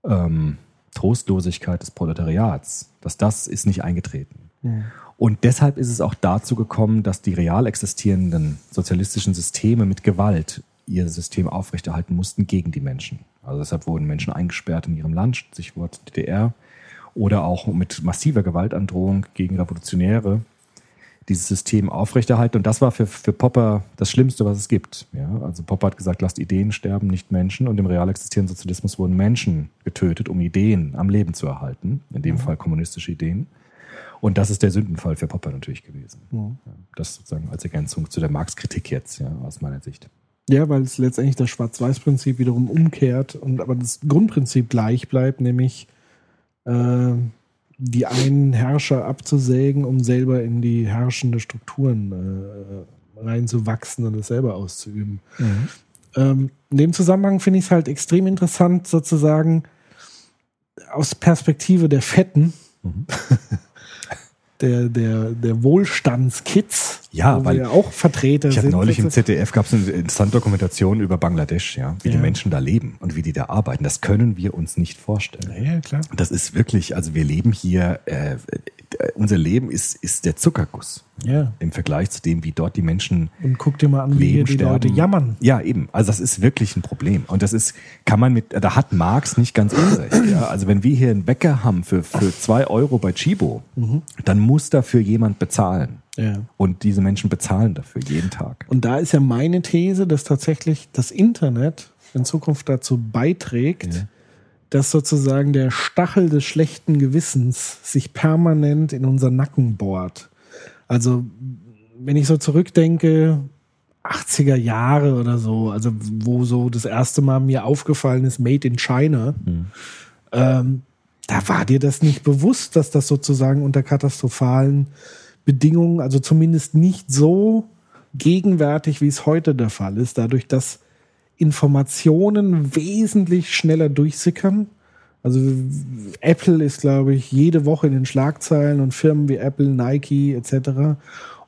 ähm, Trostlosigkeit des Proletariats, dass das ist nicht eingetreten. Und deshalb ist es auch dazu gekommen, dass die real existierenden sozialistischen Systeme mit Gewalt ihr System aufrechterhalten mussten gegen die Menschen. Also deshalb wurden Menschen eingesperrt in ihrem Land, Stichwort DDR, oder auch mit massiver Gewaltandrohung gegen Revolutionäre dieses System aufrechterhalten. Und das war für, für Popper das Schlimmste, was es gibt. Ja, also Popper hat gesagt, lasst Ideen sterben, nicht Menschen. Und im real existierenden Sozialismus wurden Menschen getötet, um Ideen am Leben zu erhalten. In dem Fall kommunistische Ideen. Und das ist der Sündenfall für Popper natürlich gewesen. Ja, das sozusagen als Ergänzung zu der Marx-Kritik jetzt, ja, aus meiner Sicht. Ja, weil es letztendlich das Schwarz-Weiß-Prinzip wiederum umkehrt und aber das Grundprinzip gleich bleibt, nämlich äh, die einen Herrscher abzusägen, um selber in die herrschende Strukturen äh, reinzuwachsen und es selber auszuüben. Ähm, in dem Zusammenhang finde ich es halt extrem interessant, sozusagen aus Perspektive der Fetten, *laughs* der, der, der Wohlstandskids, Ja, weil wir ja auch Vertreter Ich habe neulich im sozusagen. ZDF gab es eine interessante Dokumentation über Bangladesch, ja, wie die Ja. Menschen da leben und wie die da arbeiten. Das können wir uns nicht vorstellen. Ja, klar. Das ist wirklich, also wir leben hier, äh, unser Leben ist, ist der Zuckerguss Ja. im Vergleich zu dem, wie dort die Menschen Und guck dir mal an, wie hier leben, die sterben. Leute jammern. Ja, eben. Also das ist wirklich ein Problem. Und das ist, kann man mit, da hat Marx nicht ganz unrecht. Ja? Also wenn wir hier einen Bäcker haben für, für zwei Euro bei Chibo, dann muss dafür jemand bezahlen. Ja. Und diese Menschen bezahlen dafür jeden Tag. Und da ist ja meine These, dass tatsächlich das Internet in Zukunft dazu beiträgt, dass sozusagen der Stachel des schlechten Gewissens sich permanent in unseren Nacken bohrt. Also, wenn ich so zurückdenke, 80er Jahre oder so, also wo so das erste Mal mir aufgefallen ist, Made in China, ähm, da war dir das nicht bewusst, dass das sozusagen unter katastrophalen Bedingungen, also zumindest nicht so gegenwärtig, wie es heute der Fall ist, dadurch, dass Informationen wesentlich schneller durchsickern. Also Apple ist, glaube ich, jede Woche in den Schlagzeilen und Firmen wie Apple, Nike etc.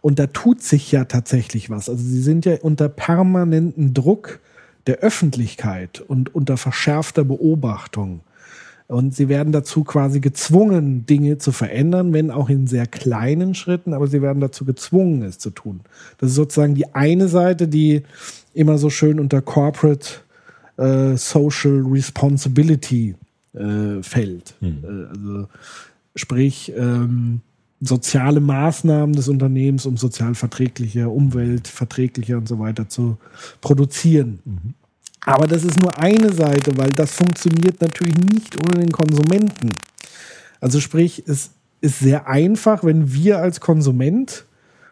Und da tut sich ja tatsächlich was. Also sie sind ja unter permanentem Druck der Öffentlichkeit und unter verschärfter Beobachtung. Und sie werden dazu quasi gezwungen, Dinge zu verändern, wenn auch in sehr kleinen Schritten, aber sie werden dazu gezwungen, es zu tun. Das ist sozusagen die eine Seite, die immer so schön unter Corporate äh, Social Responsibility äh, fällt. Äh, also sprich ähm, soziale Maßnahmen des Unternehmens, um sozial verträglicher, umweltverträglicher und so weiter zu produzieren. Aber das ist nur eine Seite, weil das funktioniert natürlich nicht ohne den Konsumenten. Also sprich, es ist sehr einfach, wenn wir als Konsument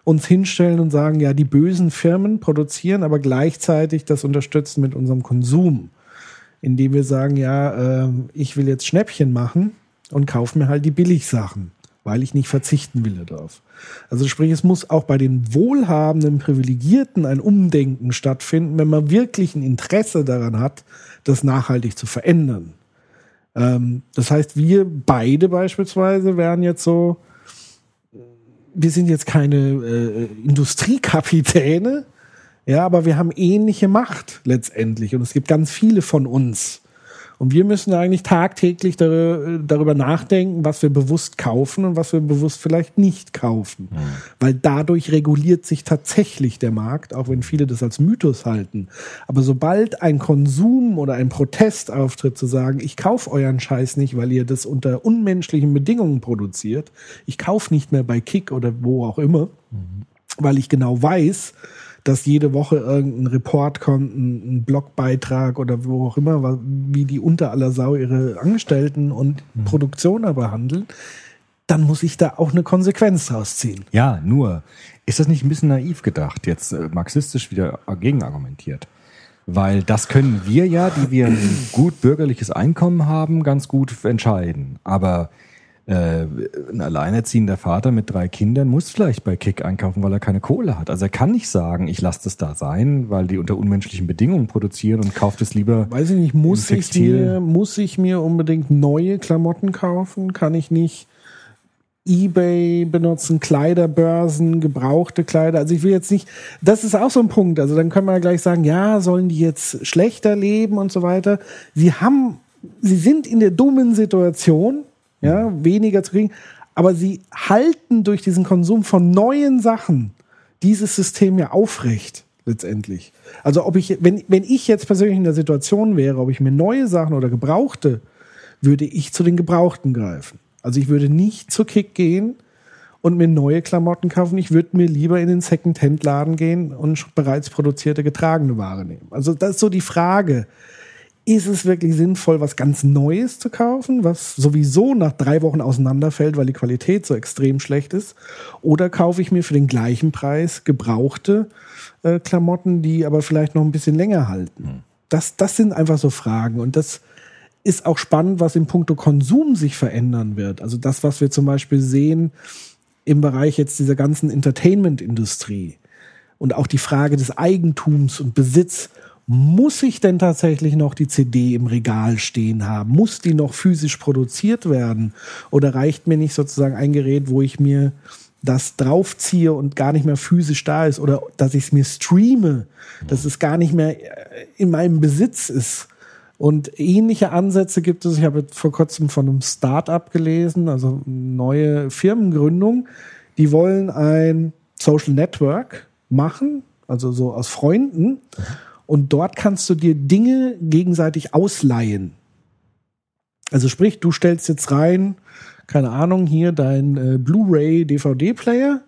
uns hinstellen und sagen, ja, die bösen Firmen produzieren, aber gleichzeitig das unterstützen mit unserem Konsum, indem wir sagen, ja, äh, ich will jetzt Schnäppchen machen und kaufe mir halt die Billigsachen, weil ich nicht verzichten will darauf. Also sprich, es muss auch bei den wohlhabenden Privilegierten ein Umdenken stattfinden, wenn man wirklich ein Interesse daran hat, das nachhaltig zu verändern. Ähm, das heißt, wir beide beispielsweise wären jetzt so, wir sind jetzt keine äh, Industriekapitäne, ja, aber wir haben ähnliche Macht letztendlich und es gibt ganz viele von uns. Und wir müssen eigentlich tagtäglich dar darüber nachdenken, was wir bewusst kaufen und was wir bewusst vielleicht nicht kaufen. Weil dadurch reguliert sich tatsächlich der Markt, auch wenn viele das als Mythos halten. Aber sobald ein Konsum oder ein Protest auftritt, zu sagen, ich kaufe euren Scheiß nicht, weil ihr das unter unmenschlichen Bedingungen produziert, ich kaufe nicht mehr bei Kick oder wo auch immer, weil ich genau weiß, dass jede Woche irgendein Report kommt, ein, ein Blogbeitrag oder wo auch immer, wie die unter aller Sau ihre Angestellten und Produktioner behandeln, dann muss ich da auch eine Konsequenz draus ziehen. Ja, nur, ist das nicht ein bisschen naiv gedacht, jetzt äh, marxistisch wieder gegenargumentiert? Weil das können wir ja, die wir ein gut bürgerliches Einkommen haben, ganz gut entscheiden. Aber äh, ein alleinerziehender Vater mit drei Kindern muss vielleicht bei Kick einkaufen, weil er keine Kohle hat. Also er kann nicht sagen, ich lasse das da sein, weil die unter unmenschlichen Bedingungen produzieren und kauft es lieber. Weiß ich nicht, muss ich, mir, muss ich mir unbedingt neue Klamotten kaufen? Kann ich nicht Ebay benutzen, Kleiderbörsen, gebrauchte Kleider? Also ich will jetzt nicht, das ist auch so ein Punkt. Also dann können wir gleich sagen, ja, sollen die jetzt schlechter leben und so weiter. Sie haben, sie sind in der dummen Situation, ja, weniger zu kriegen, aber sie halten durch diesen Konsum von neuen Sachen dieses System ja aufrecht letztendlich. Also ob ich, wenn, wenn ich jetzt persönlich in der Situation wäre, ob ich mir neue Sachen oder gebrauchte, würde ich zu den Gebrauchten greifen. Also ich würde nicht zu Kick gehen und mir neue Klamotten kaufen. Ich würde mir lieber in den Second-Hand-Laden gehen und bereits produzierte getragene Ware nehmen. Also das ist so die Frage. Ist es wirklich sinnvoll, was ganz Neues zu kaufen, was sowieso nach drei Wochen auseinanderfällt, weil die Qualität so extrem schlecht ist? Oder kaufe ich mir für den gleichen Preis gebrauchte äh, Klamotten, die aber vielleicht noch ein bisschen länger halten? Das, das sind einfach so Fragen. Und das ist auch spannend, was im Punkto Konsum sich verändern wird. Also das, was wir zum Beispiel sehen im Bereich jetzt dieser ganzen Entertainment-Industrie und auch die Frage des Eigentums und Besitz. Muss ich denn tatsächlich noch die CD im Regal stehen haben? Muss die noch physisch produziert werden? Oder reicht mir nicht sozusagen ein Gerät, wo ich mir das draufziehe und gar nicht mehr physisch da ist? Oder dass ich es mir streame, dass es gar nicht mehr äh, in meinem Besitz ist? Und ähnliche Ansätze gibt es. Ich habe vor kurzem von einem Start-up gelesen, also neue Firmengründung. Die wollen ein Social Network machen, also so aus Freunden. Und dort kannst du dir Dinge gegenseitig ausleihen. Also sprich, du stellst jetzt rein, keine Ahnung, hier dein äh, Blu-ray DVD-Player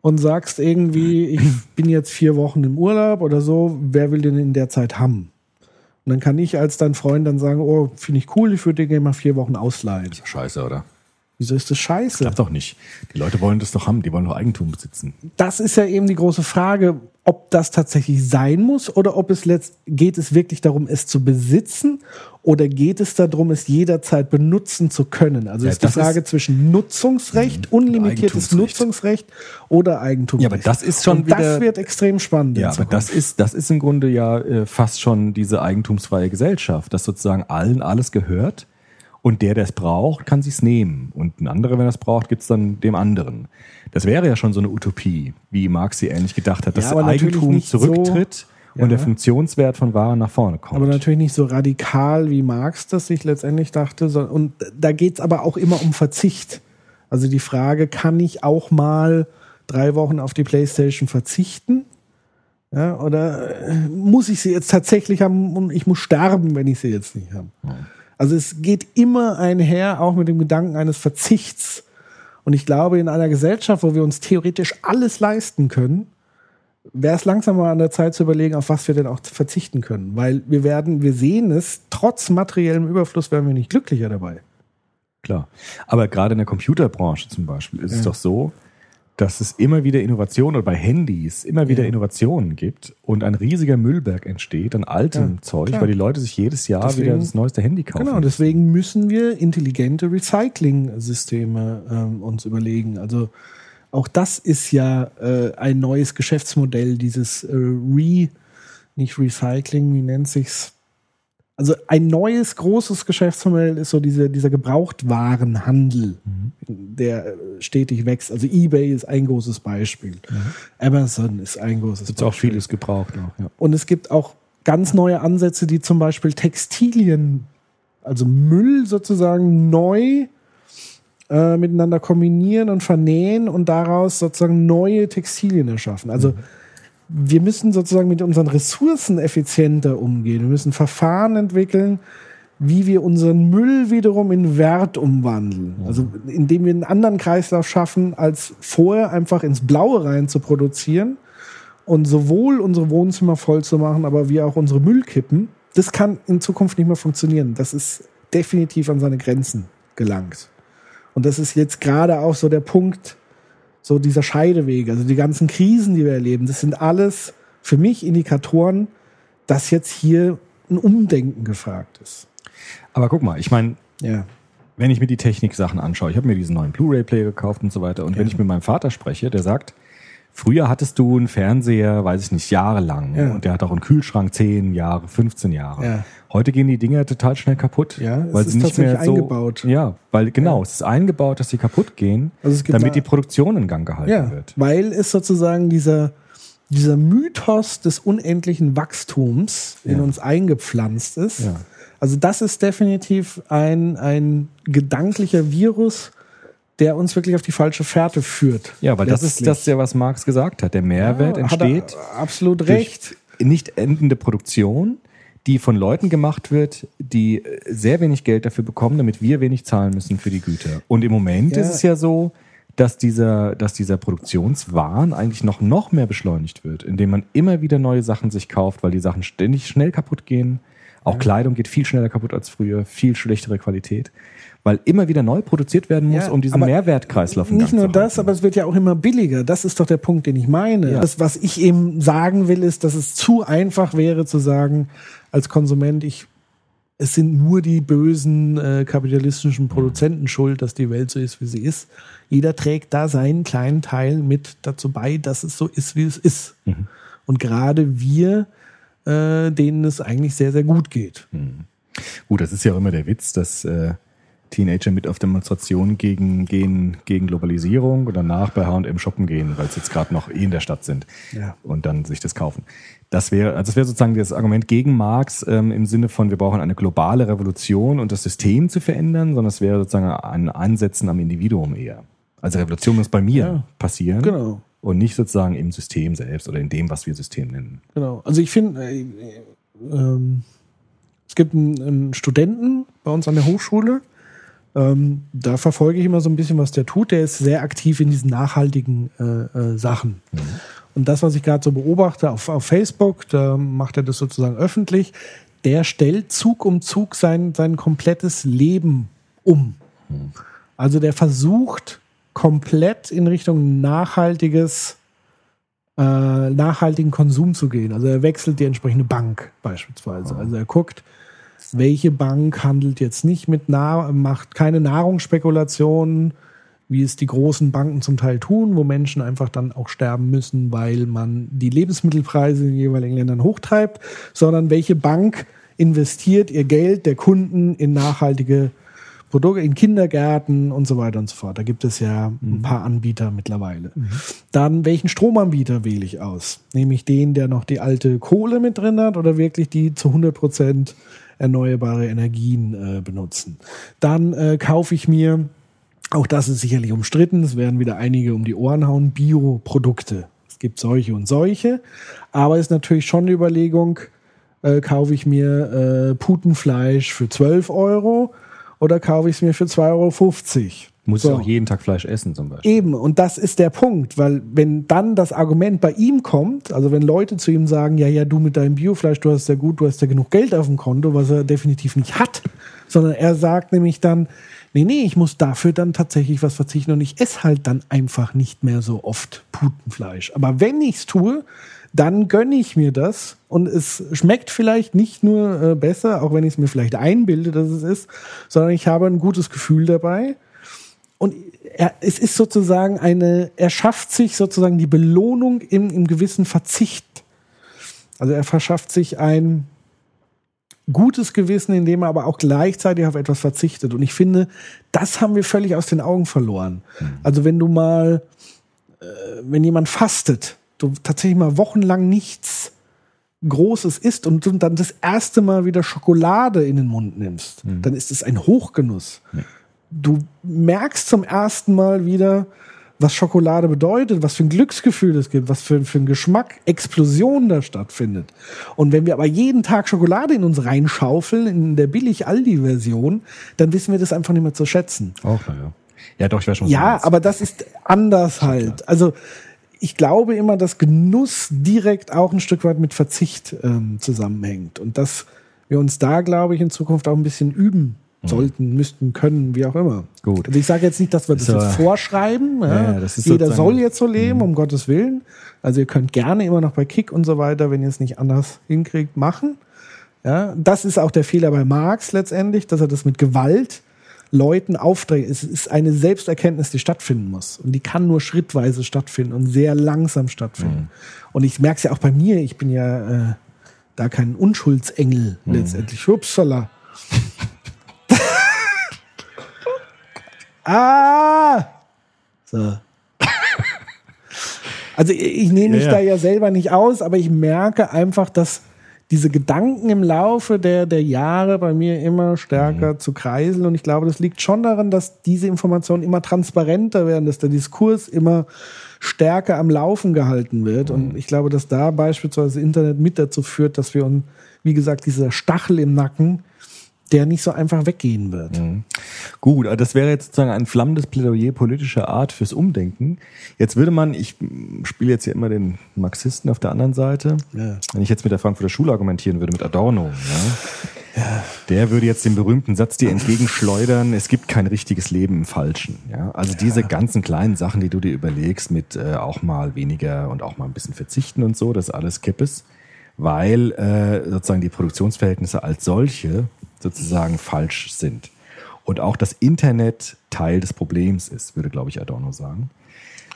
und sagst irgendwie, ich *laughs* bin jetzt vier Wochen im Urlaub oder so, wer will den in der Zeit haben? Und dann kann ich als dein Freund dann sagen, oh, finde ich cool, ich würde dir gerne mal vier Wochen ausleihen. Scheiße, oder? Wieso ist das scheiße? Klappt doch nicht. Die Leute wollen das doch haben, die wollen doch Eigentum besitzen. das ist ja eben die große Frage, ob das tatsächlich sein muss oder ob es letzt geht es wirklich darum, es zu besitzen oder geht es darum, es jederzeit benutzen zu können? Also Ja, ist die das Frage ist- zwischen Nutzungsrecht, unlimitiertes Eigentumsrecht. Nutzungsrecht oder Eigentumsrecht. Ja, aber das ist schon Und das wieder- wird extrem spannend. Ja, aber das ist, das ist im Grunde ja äh, fast schon diese eigentumsfreie Gesellschaft, dass sozusagen allen alles gehört und der, der es braucht, kann sich's nehmen. Und ein anderer, wenn er es braucht, gibt's dann dem anderen. Das wäre ja schon so eine Utopie, wie Marx sie ähnlich gedacht hat, dass Ja, natürlich Eigentum nicht so- zurücktritt Ja. und der Funktionswert von Waren nach vorne kommt. aber natürlich nicht so radikal, wie Marx das sich letztendlich dachte. Und da geht's aber auch immer um Verzicht. Also die Frage, kann ich auch mal drei Wochen auf die Playstation verzichten? Ja, oder äh, muss ich sie jetzt tatsächlich haben und ich muss sterben, wenn ich sie jetzt nicht habe? Also es geht immer einher, auch mit dem Gedanken eines Verzichts. Und ich glaube, in einer Gesellschaft, wo wir uns theoretisch alles leisten können, wäre es langsam mal an der Zeit zu überlegen, auf was wir denn auch verzichten können. Weil wir werden, wir sehen es, trotz materiellem Überfluss werden wir nicht glücklicher dabei. Klar. Aber gerade in der Computerbranche zum Beispiel ist es doch so, dass es immer wieder Innovationen oder bei Handys immer wieder Innovationen gibt und ein riesiger Müllberg entsteht an altem Ja, Zeug, klar. weil die Leute sich jedes Jahr Deswegen- wieder das neueste Handy kaufen. Genau, deswegen müssen wir intelligente Recycling-Systeme ähm, uns überlegen. Also auch das ist ja äh, ein neues Geschäftsmodell, dieses äh, Re, nicht Recycling, wie nennt sich's? Also ein neues großes Geschäftsmodell ist so diese, dieser Gebrauchtwarenhandel, der äh, stetig wächst. Also eBay ist ein großes Beispiel. Amazon ist ein großes Gibt auch vieles gebraucht noch. Ja. und es gibt auch ganz neue Ansätze, die zum Beispiel Textilien, also Müll sozusagen neu äh, miteinander kombinieren und vernähen und daraus sozusagen neue Textilien erschaffen. Also wir müssen sozusagen mit unseren Ressourcen effizienter umgehen. Wir müssen Verfahren entwickeln, wie wir unseren Müll wiederum in Wert umwandeln. Also indem wir einen anderen Kreislauf schaffen, als vorher einfach ins Blaue rein zu produzieren und sowohl unsere Wohnzimmer voll zu machen, aber wie auch unsere Müllkippen, das kann in Zukunft nicht mehr funktionieren. Das ist definitiv an seine Grenzen gelangt. Und das ist jetzt gerade auch so der Punkt, so dieser Scheideweg, also die ganzen Krisen, die wir erleben, das sind alles für mich Indikatoren, dass jetzt hier ein Umdenken gefragt ist. Aber guck mal, ich meine, Ja. wenn ich mir die Technik-Sachen anschaue, ich habe mir diesen neuen Blu-ray-Player gekauft und so weiter. Und wenn ich mit meinem Vater spreche, der sagt, früher hattest du einen Fernseher, weiß ich nicht, jahrelang. Ja. Und der hat auch einen Kühlschrank 10 Jahre, 15 Jahre. Ja. Heute gehen die Dinger total schnell kaputt. Ja, es weil ist sie nicht mehr tatsächlich so, eingebaut. Ja, weil genau, es ist eingebaut, dass sie kaputt gehen, Also damit da- die Produktion in Gang gehalten Ja, wird. weil es sozusagen dieser, dieser Mythos des unendlichen Wachstums in Ja. uns eingepflanzt ist. Ja. Also das ist definitiv ein, ein gedanklicher Virus, der uns wirklich auf die falsche Fährte führt. Ja, weil das ist das ja, was Marx gesagt hat. Der Mehrwert Ja, entsteht absolut durch recht. nicht endende Produktion, die von Leuten gemacht wird, die äh, sehr wenig Geld dafür bekommen, damit wir wenig zahlen müssen für die Güter. Und im Moment Ja. ist es ja so, dass dieser, dass dieser Produktionswahn eigentlich noch, noch mehr beschleunigt wird, indem man immer wieder neue Sachen sich kauft, weil die Sachen ständig schnell kaputt gehen. Auch Kleidung geht viel schneller kaputt als früher, viel schlechtere Qualität, weil immer wieder neu produziert werden muss, Ja, um diesen Mehrwertkreislauf Nicht nur das, aber es wird ja auch immer billiger. Das ist doch der Punkt, den ich meine. Ja. Das, was ich eben sagen will, ist, dass es zu einfach wäre zu sagen, als Konsument, ich, es sind nur die bösen äh, kapitalistischen Produzenten schuld, dass die Welt so ist, wie sie ist. Jeder trägt da seinen kleinen Teil mit dazu bei, dass es so ist, wie es ist. Mhm. Und gerade wir, äh, denen es eigentlich sehr, sehr gut geht. Gut, das ist ja auch immer der Witz, dass äh, Teenager mit auf Demonstrationen gegen, gehen, gegen Globalisierung und danach bei H&M shoppen gehen, weil sie jetzt gerade noch eh in der Stadt sind Ja. und dann sich das kaufen. Das wäre, also das wäre sozusagen das Argument gegen Marx ähm, im Sinne von, wir brauchen eine globale Revolution und das System zu verändern, sondern es wäre sozusagen ein Ansetzen am Individuum eher. Also Revolution muss bei mir Ja. passieren Genau. und nicht sozusagen im System selbst oder in dem, was wir System nennen. Genau. Also ich finde, äh, ähm, es gibt einen, einen Studenten bei uns an der Hochschule. Ähm, da verfolge ich immer so ein bisschen, was der tut. Der ist sehr aktiv in diesen nachhaltigen äh, äh, Sachen. Und das, was ich gerade so beobachte auf, auf Facebook, da macht er das sozusagen öffentlich. Der stellt Zug um Zug sein, sein komplettes Leben um. Also der versucht komplett in Richtung nachhaltiges äh, nachhaltigen Konsum zu gehen. Also er wechselt die entsprechende Bank beispielsweise. Also er guckt, welche Bank handelt jetzt nicht mit nah macht keine Nahrungsspekulationen, wie es die großen Banken zum Teil tun, wo Menschen einfach dann auch sterben müssen, weil man die Lebensmittelpreise in den jeweiligen Ländern hochtreibt, sondern welche Bank investiert ihr Geld der Kunden in nachhaltige Produkte, in Kindergärten und so weiter und so fort. Da gibt es ja ein paar Anbieter mittlerweile. Dann, welchen Stromanbieter wähle ich aus? Nehme ich den, der noch die alte Kohle mit drin hat oder wirklich die zu 100 Prozent erneuerbare Energien äh, benutzen? Dann äh, kaufe ich mir, auch das ist sicherlich umstritten, es werden wieder einige um die Ohren hauen, Bioprodukte. Es gibt solche und solche, aber ist natürlich schon eine Überlegung, äh, kaufe ich mir äh, Putenfleisch für 12 Euro oder kaufe ich es mir für 2,50 Euro? Muss So. ich auch jeden Tag Fleisch essen zum Beispiel. Eben, und das ist der Punkt, weil wenn dann das Argument bei ihm kommt, also wenn Leute zu ihm sagen, ja, ja, du mit deinem Biofleisch, du hast ja gut, du hast ja genug Geld auf dem Konto, was er definitiv nicht hat, sondern er sagt nämlich dann, nee, nee, ich muss dafür dann tatsächlich was verzichten und ich esse halt dann einfach nicht mehr so oft Putenfleisch. Aber wenn ich es tue, dann gönne ich mir das und es schmeckt vielleicht nicht nur äh, besser, auch wenn ich es mir vielleicht einbilde, dass es ist, sondern ich habe ein gutes Gefühl dabei. Er, es ist sozusagen eine, er schafft sich sozusagen die Belohnung im, im gewissen Verzicht. Also er verschafft sich ein gutes Gewissen, indem er aber auch gleichzeitig auf etwas verzichtet. Und ich finde, das haben wir völlig aus den Augen verloren. Also wenn du mal, äh, wenn jemand fastet, du tatsächlich mal wochenlang nichts Großes isst und du dann das erste Mal wieder Schokolade in den Mund nimmst, dann ist es ein Hochgenuss. Du merkst zum ersten Mal wieder, was Schokolade bedeutet, was für ein Glücksgefühl es gibt, was für, für ein Geschmack, Explosion da stattfindet. Und wenn wir aber jeden Tag Schokolade in uns reinschaufeln, in der Billig-Aldi-Version, dann wissen wir das einfach nicht mehr zu schätzen. Auch, ja. Ja, doch, ich weiß schon. Ja, meinst. aber das ist anders halt. Also ich glaube immer, dass Genuss direkt auch ein Stück weit mit Verzicht ähm, zusammenhängt. Und dass wir uns da, glaube ich, in Zukunft auch ein bisschen üben sollten, müssten, können, wie auch immer. Gut. Also ich sage jetzt nicht, dass wir das aber- jetzt vorschreiben. Ja. Ja, das Jeder soll jetzt so leben, um Gottes Willen. Also ihr könnt gerne immer noch bei Kick und so weiter, wenn ihr es nicht anders hinkriegt, machen. Ja, das ist auch der Fehler bei Marx letztendlich, dass er das mit Gewalt Leuten aufträgt. Es ist eine Selbsterkenntnis, die stattfinden muss. Und die kann nur schrittweise stattfinden und sehr langsam stattfinden. Und ich merke es ja auch bei mir, ich bin ja äh, da kein Unschuldsengel letztendlich. Upsala. Ah! So. Also ich, ich nehme mich Ja, ja. da ja selber nicht aus, aber ich merke einfach, dass diese Gedanken im Laufe der, der Jahre bei mir immer stärker Mhm. zu kreiseln. Und ich glaube, das liegt schon daran, dass diese Informationen immer transparenter werden, dass der Diskurs immer stärker am Laufen gehalten wird. Mhm. Und ich glaube, dass da beispielsweise das Internet mit dazu führt, dass wir uns, wie gesagt, dieser Stachel im Nacken, der nicht so einfach weggehen wird. Gut, also das wäre jetzt sozusagen ein flammendes Plädoyer politischer Art fürs Umdenken. Jetzt würde man, ich spiele jetzt hier immer den Marxisten auf der anderen Seite, Ja. wenn ich jetzt mit der Frankfurter Schule argumentieren würde, mit Adorno, ja, der würde jetzt den berühmten Satz dir entgegenschleudern, es gibt kein richtiges Leben im Falschen. Ja? Also diese ganzen kleinen Sachen, die du dir überlegst, mit äh, auch mal weniger und auch mal ein bisschen verzichten und so, das ist alles Kippes, weil äh, sozusagen die Produktionsverhältnisse als solche sozusagen falsch sind. Und auch das Internet Teil des Problems ist, würde, glaube ich, Adorno sagen.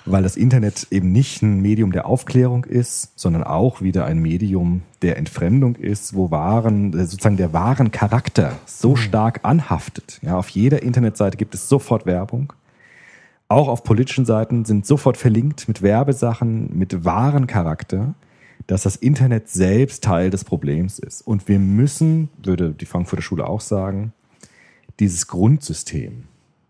Weil das Internet eben nicht ein Medium der Aufklärung ist, sondern auch wieder ein Medium der Entfremdung ist, wo Waren, äh, sozusagen der wahren Charakter so stark anhaftet. Ja, auf jeder Internetseite gibt es sofort Werbung. Auch auf politischen Seiten sind sofort verlinkt mit Werbesachen, mit wahren Charakter, dass das Internet selbst Teil des Problems ist. Und wir müssen, würde die Frankfurter Schule auch sagen, dieses Grundsystem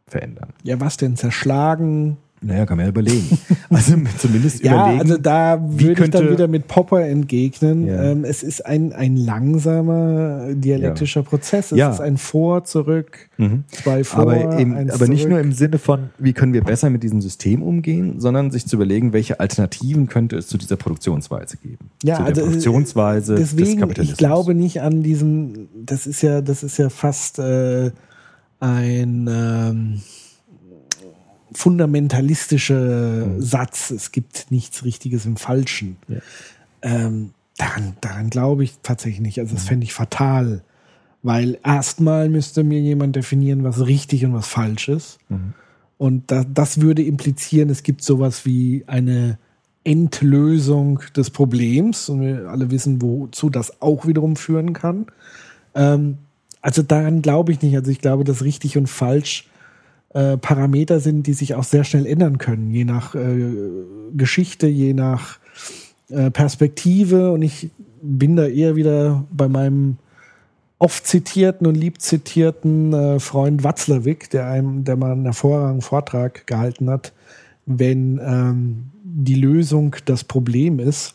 verändern. Ja, was denn? Zerschlagen? Naja, kann man ja überlegen. *laughs* Also zumindest Ja, überlegen. also da würde ich dann wieder mit Popper entgegnen. Ja. Ähm, es ist ein, ein langsamer dialektischer Prozess. Es Ja. ist ein Vor, zurück, zwei vor, aber, eben, aber nicht nur im Sinne von, wie können wir besser mit diesem System umgehen, sondern sich zu überlegen, welche Alternativen könnte es zu dieser Produktionsweise geben. Ja, zu also, der Produktionsweise des Deswegen, Kapitalismus. ich glaube nicht an diesem, das ist ja, das ist ja fast äh, ein ähm, fundamentalistischer Mhm. Satz. Es gibt nichts Richtiges im Falschen. Ähm, daran, daran glaube ich tatsächlich nicht. Also Mhm. das fände ich fatal. Weil erstmal müsste mir jemand definieren, was richtig und was falsch ist. Mhm. Und da, das würde implizieren, es gibt sowas wie eine Endlösung des Problems. Und wir alle wissen, wozu das auch wiederum führen kann. Ähm, also daran glaube ich nicht. Also ich glaube, dass richtig und falsch äh, Parameter sind, die sich auch sehr schnell ändern können, je nach äh, Geschichte, je nach äh, Perspektive. Und ich bin da eher wieder bei meinem oft zitierten und lieb zitierten äh, Freund Watzlawick, der einem, der mal einen hervorragenden Vortrag gehalten hat, wenn ähm, die Lösung das Problem ist.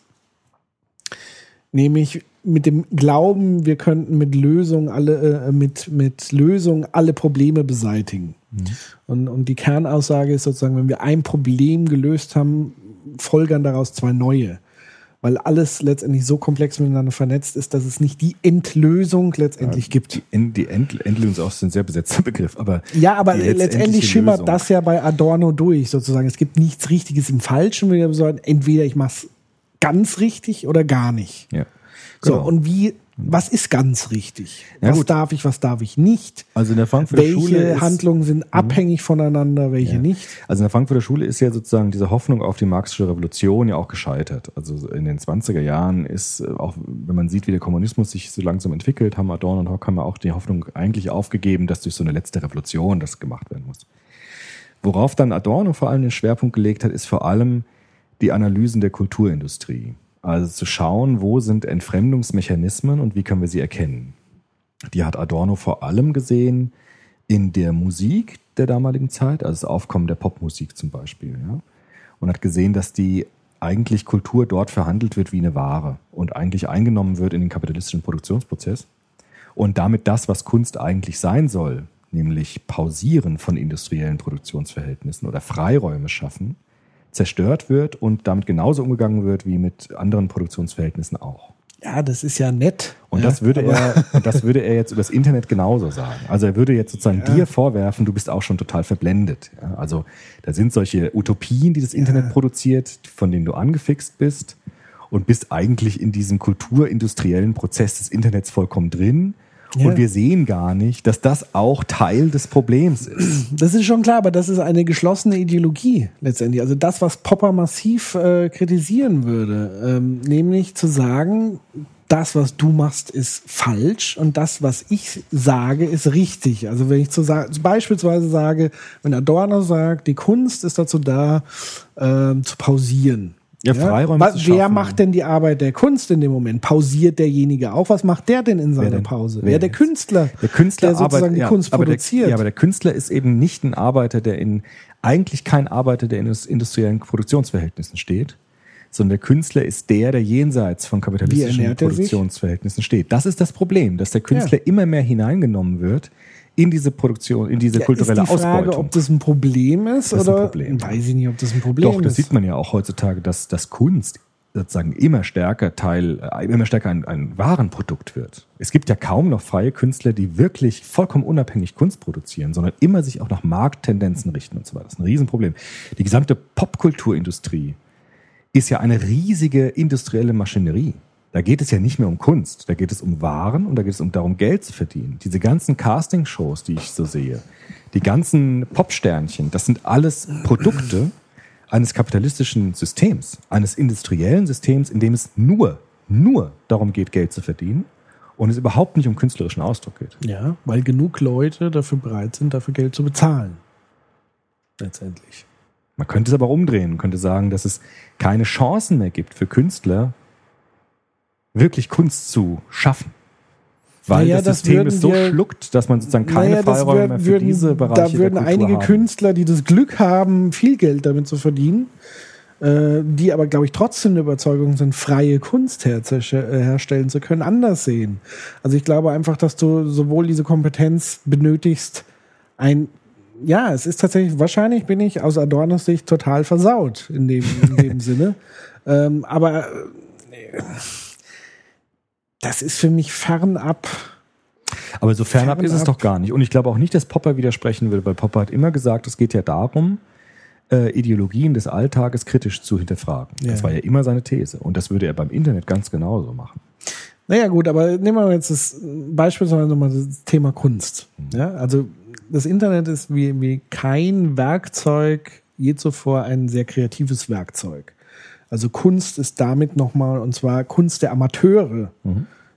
Nämlich mit dem Glauben, wir könnten mit Lösung alle, äh, mit, mit Lösung alle Probleme beseitigen. Und, und die Kernaussage ist sozusagen, wenn wir ein Problem gelöst haben, folgern daraus zwei neue. Weil alles letztendlich so komplex miteinander vernetzt ist, dass es nicht die Endlösung letztendlich gibt. Die, End, die End, Endlösung ist auch ein sehr besetzter Begriff, aber Ja, aber letztendlich schimmert Lösung. das ja bei Adorno durch, sozusagen. Es gibt nichts Richtiges im Falschen. Wir sagen, entweder ich mach's ganz richtig oder gar nicht. Ja. So, Genau. und wie, was ist ganz richtig? Ja, was gut. darf ich, was darf ich nicht? Also in der Frankfurter Schule Welche Handlungen sind abhängig voneinander, welche Ja. nicht? Also in der Frankfurter Schule ist ja sozusagen diese Hoffnung auf die marxische Revolution ja auch gescheitert. Also in den 20er Jahren ist, äh, auch wenn man sieht, wie der Kommunismus sich so langsam entwickelt, haben Adorno und Horkheimer auch die Hoffnung eigentlich aufgegeben, dass durch so eine letzte Revolution das gemacht werden muss. Worauf dann Adorno vor allem den Schwerpunkt gelegt hat, ist vor allem die Analysen der Kulturindustrie. Also zu schauen, wo sind Entfremdungsmechanismen und wie können wir sie erkennen. Die hat Adorno vor allem gesehen in der Musik der damaligen Zeit, also das Aufkommen der Popmusik zum Beispiel, ja. Und hat gesehen, dass die eigentlich Kultur dort verhandelt wird wie eine Ware und eigentlich eingenommen wird in den kapitalistischen Produktionsprozess. Und damit das, was Kunst eigentlich sein soll, nämlich Pausieren von industriellen Produktionsverhältnissen oder Freiräume schaffen, zerstört wird und damit genauso umgegangen wird wie mit anderen Produktionsverhältnissen auch. Ja, das ist ja nett. Und ja, das würde er, das würde er jetzt über das Internet genauso sagen. Also er würde jetzt sozusagen dir vorwerfen, du bist auch schon total verblendet. Ja, also da sind solche Utopien, die das Internet produziert, von denen du angefixt bist und bist eigentlich in diesem kulturindustriellen Prozess des Internets vollkommen drin. Ja. Und wir sehen gar nicht, dass das auch Teil des Problems ist. Das ist schon klar, aber das ist eine geschlossene Ideologie letztendlich. Also das, was Popper massiv äh, kritisieren würde, ähm, nämlich zu sagen, das, was du machst, ist falsch und das, was ich sage, ist richtig. Also wenn ich zu beispielsweise sage, wenn Adorno sagt, die Kunst ist dazu da, ähm, zu pausieren. Ja, Freiräume zu wer schaffen. macht denn die Arbeit der Kunst in dem Moment? Pausiert derjenige auch? Was macht der denn in seiner denn? Pause? Wer ja, der? Künstler. Der Künstler der sozusagen arbeitet, die ja, Kunst produziert. Der, ja, aber der Künstler ist eben nicht ein Arbeiter, der in eigentlich kein Arbeiter, der in indus- industriellen Produktionsverhältnissen steht, sondern der Künstler ist der, der jenseits von kapitalistischen er? Produktionsverhältnissen steht. Das ist das Problem, dass der Künstler immer mehr hineingenommen wird in diese Produktion, in diese Ja, kulturelle ist die Frage, Ausbeutung. ob das ein Problem ist Das ist ein oder Problem. weiß ich nicht, ob das ein Problem Doch, das ist. sieht man ja auch heutzutage, dass, dass Kunst sozusagen immer stärker Teil, äh, immer stärker ein, ein Warenprodukt wird. Es gibt ja kaum noch freie Künstler, die wirklich vollkommen unabhängig Kunst produzieren, sondern immer sich auch nach Markttendenzen richten und so weiter. Das ist ein Riesenproblem. Die gesamte Popkulturindustrie ist ja eine riesige industrielle Maschinerie. Da geht es ja nicht mehr um Kunst, da geht es um Waren und da geht es um darum, Geld zu verdienen. Diese ganzen Castingshows, die ich so sehe, die ganzen Popsternchen, das sind alles Produkte eines kapitalistischen Systems, eines industriellen Systems, in dem es nur, nur darum geht, Geld zu verdienen und es überhaupt nicht um künstlerischen Ausdruck geht. Ja, weil genug Leute dafür bereit sind, dafür Geld zu bezahlen. Letztendlich. Man könnte es aber umdrehen und könnte sagen, dass es keine Chancen mehr gibt für Künstler, wirklich Kunst zu schaffen. Weil Naja, das das System würden es so wir- schluckt, dass man sozusagen keine Naja, das Freiräume wür- mehr für würden, diese Bereiche Da würden einige haben. Künstler, die das Glück haben, viel Geld damit zu verdienen, äh, die aber, glaube ich, trotzdem der Überzeugung sind, freie Kunst herzer- äh, herstellen zu können, anders sehen. Also ich glaube einfach, dass du sowohl diese Kompetenz benötigst, ein ja, es ist tatsächlich, wahrscheinlich bin ich aus Adornos Sicht total versaut in dem, in dem *laughs* Sinne. Ähm, aber äh, das ist für mich fernab. Aber so fernab ist es Fernab. doch gar nicht. Und ich glaube auch nicht, dass Popper widersprechen will, weil Popper hat immer gesagt, es geht ja darum, äh, Ideologien des Alltages kritisch zu hinterfragen. Ja. Das war ja immer seine These. Und das würde er beim Internet ganz genauso machen. Naja, gut, aber nehmen wir jetzt das beispielsweise nochmal das Thema Kunst. Ja, also das Internet ist wie, wie kein Werkzeug je zuvor ein sehr kreatives Werkzeug. Also Kunst ist damit nochmal, und zwar Kunst der Amateure.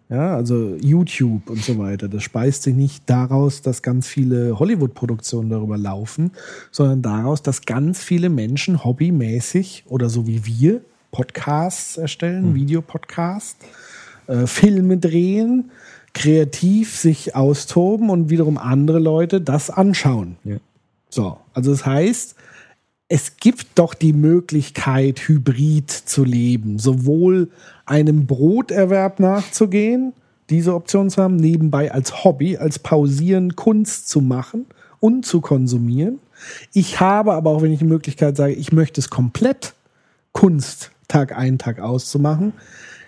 Ja, also YouTube und so weiter. Das speist sich nicht daraus, dass ganz viele Hollywood-Produktionen darüber laufen, sondern daraus, dass ganz viele Menschen hobbymäßig oder so wie wir Podcasts erstellen, Videopodcasts, äh, Filme drehen, kreativ sich austoben und wiederum andere Leute das anschauen. Ja. So, also das heißt, es gibt doch die Möglichkeit, hybrid zu leben, sowohl einem Broterwerb nachzugehen, diese Option zu haben, nebenbei als Hobby, als Pausieren Kunst zu machen und zu konsumieren. Ich habe aber auch, wenn ich die Möglichkeit sage, ich möchte es komplett Kunst Tag ein, Tag auszumachen,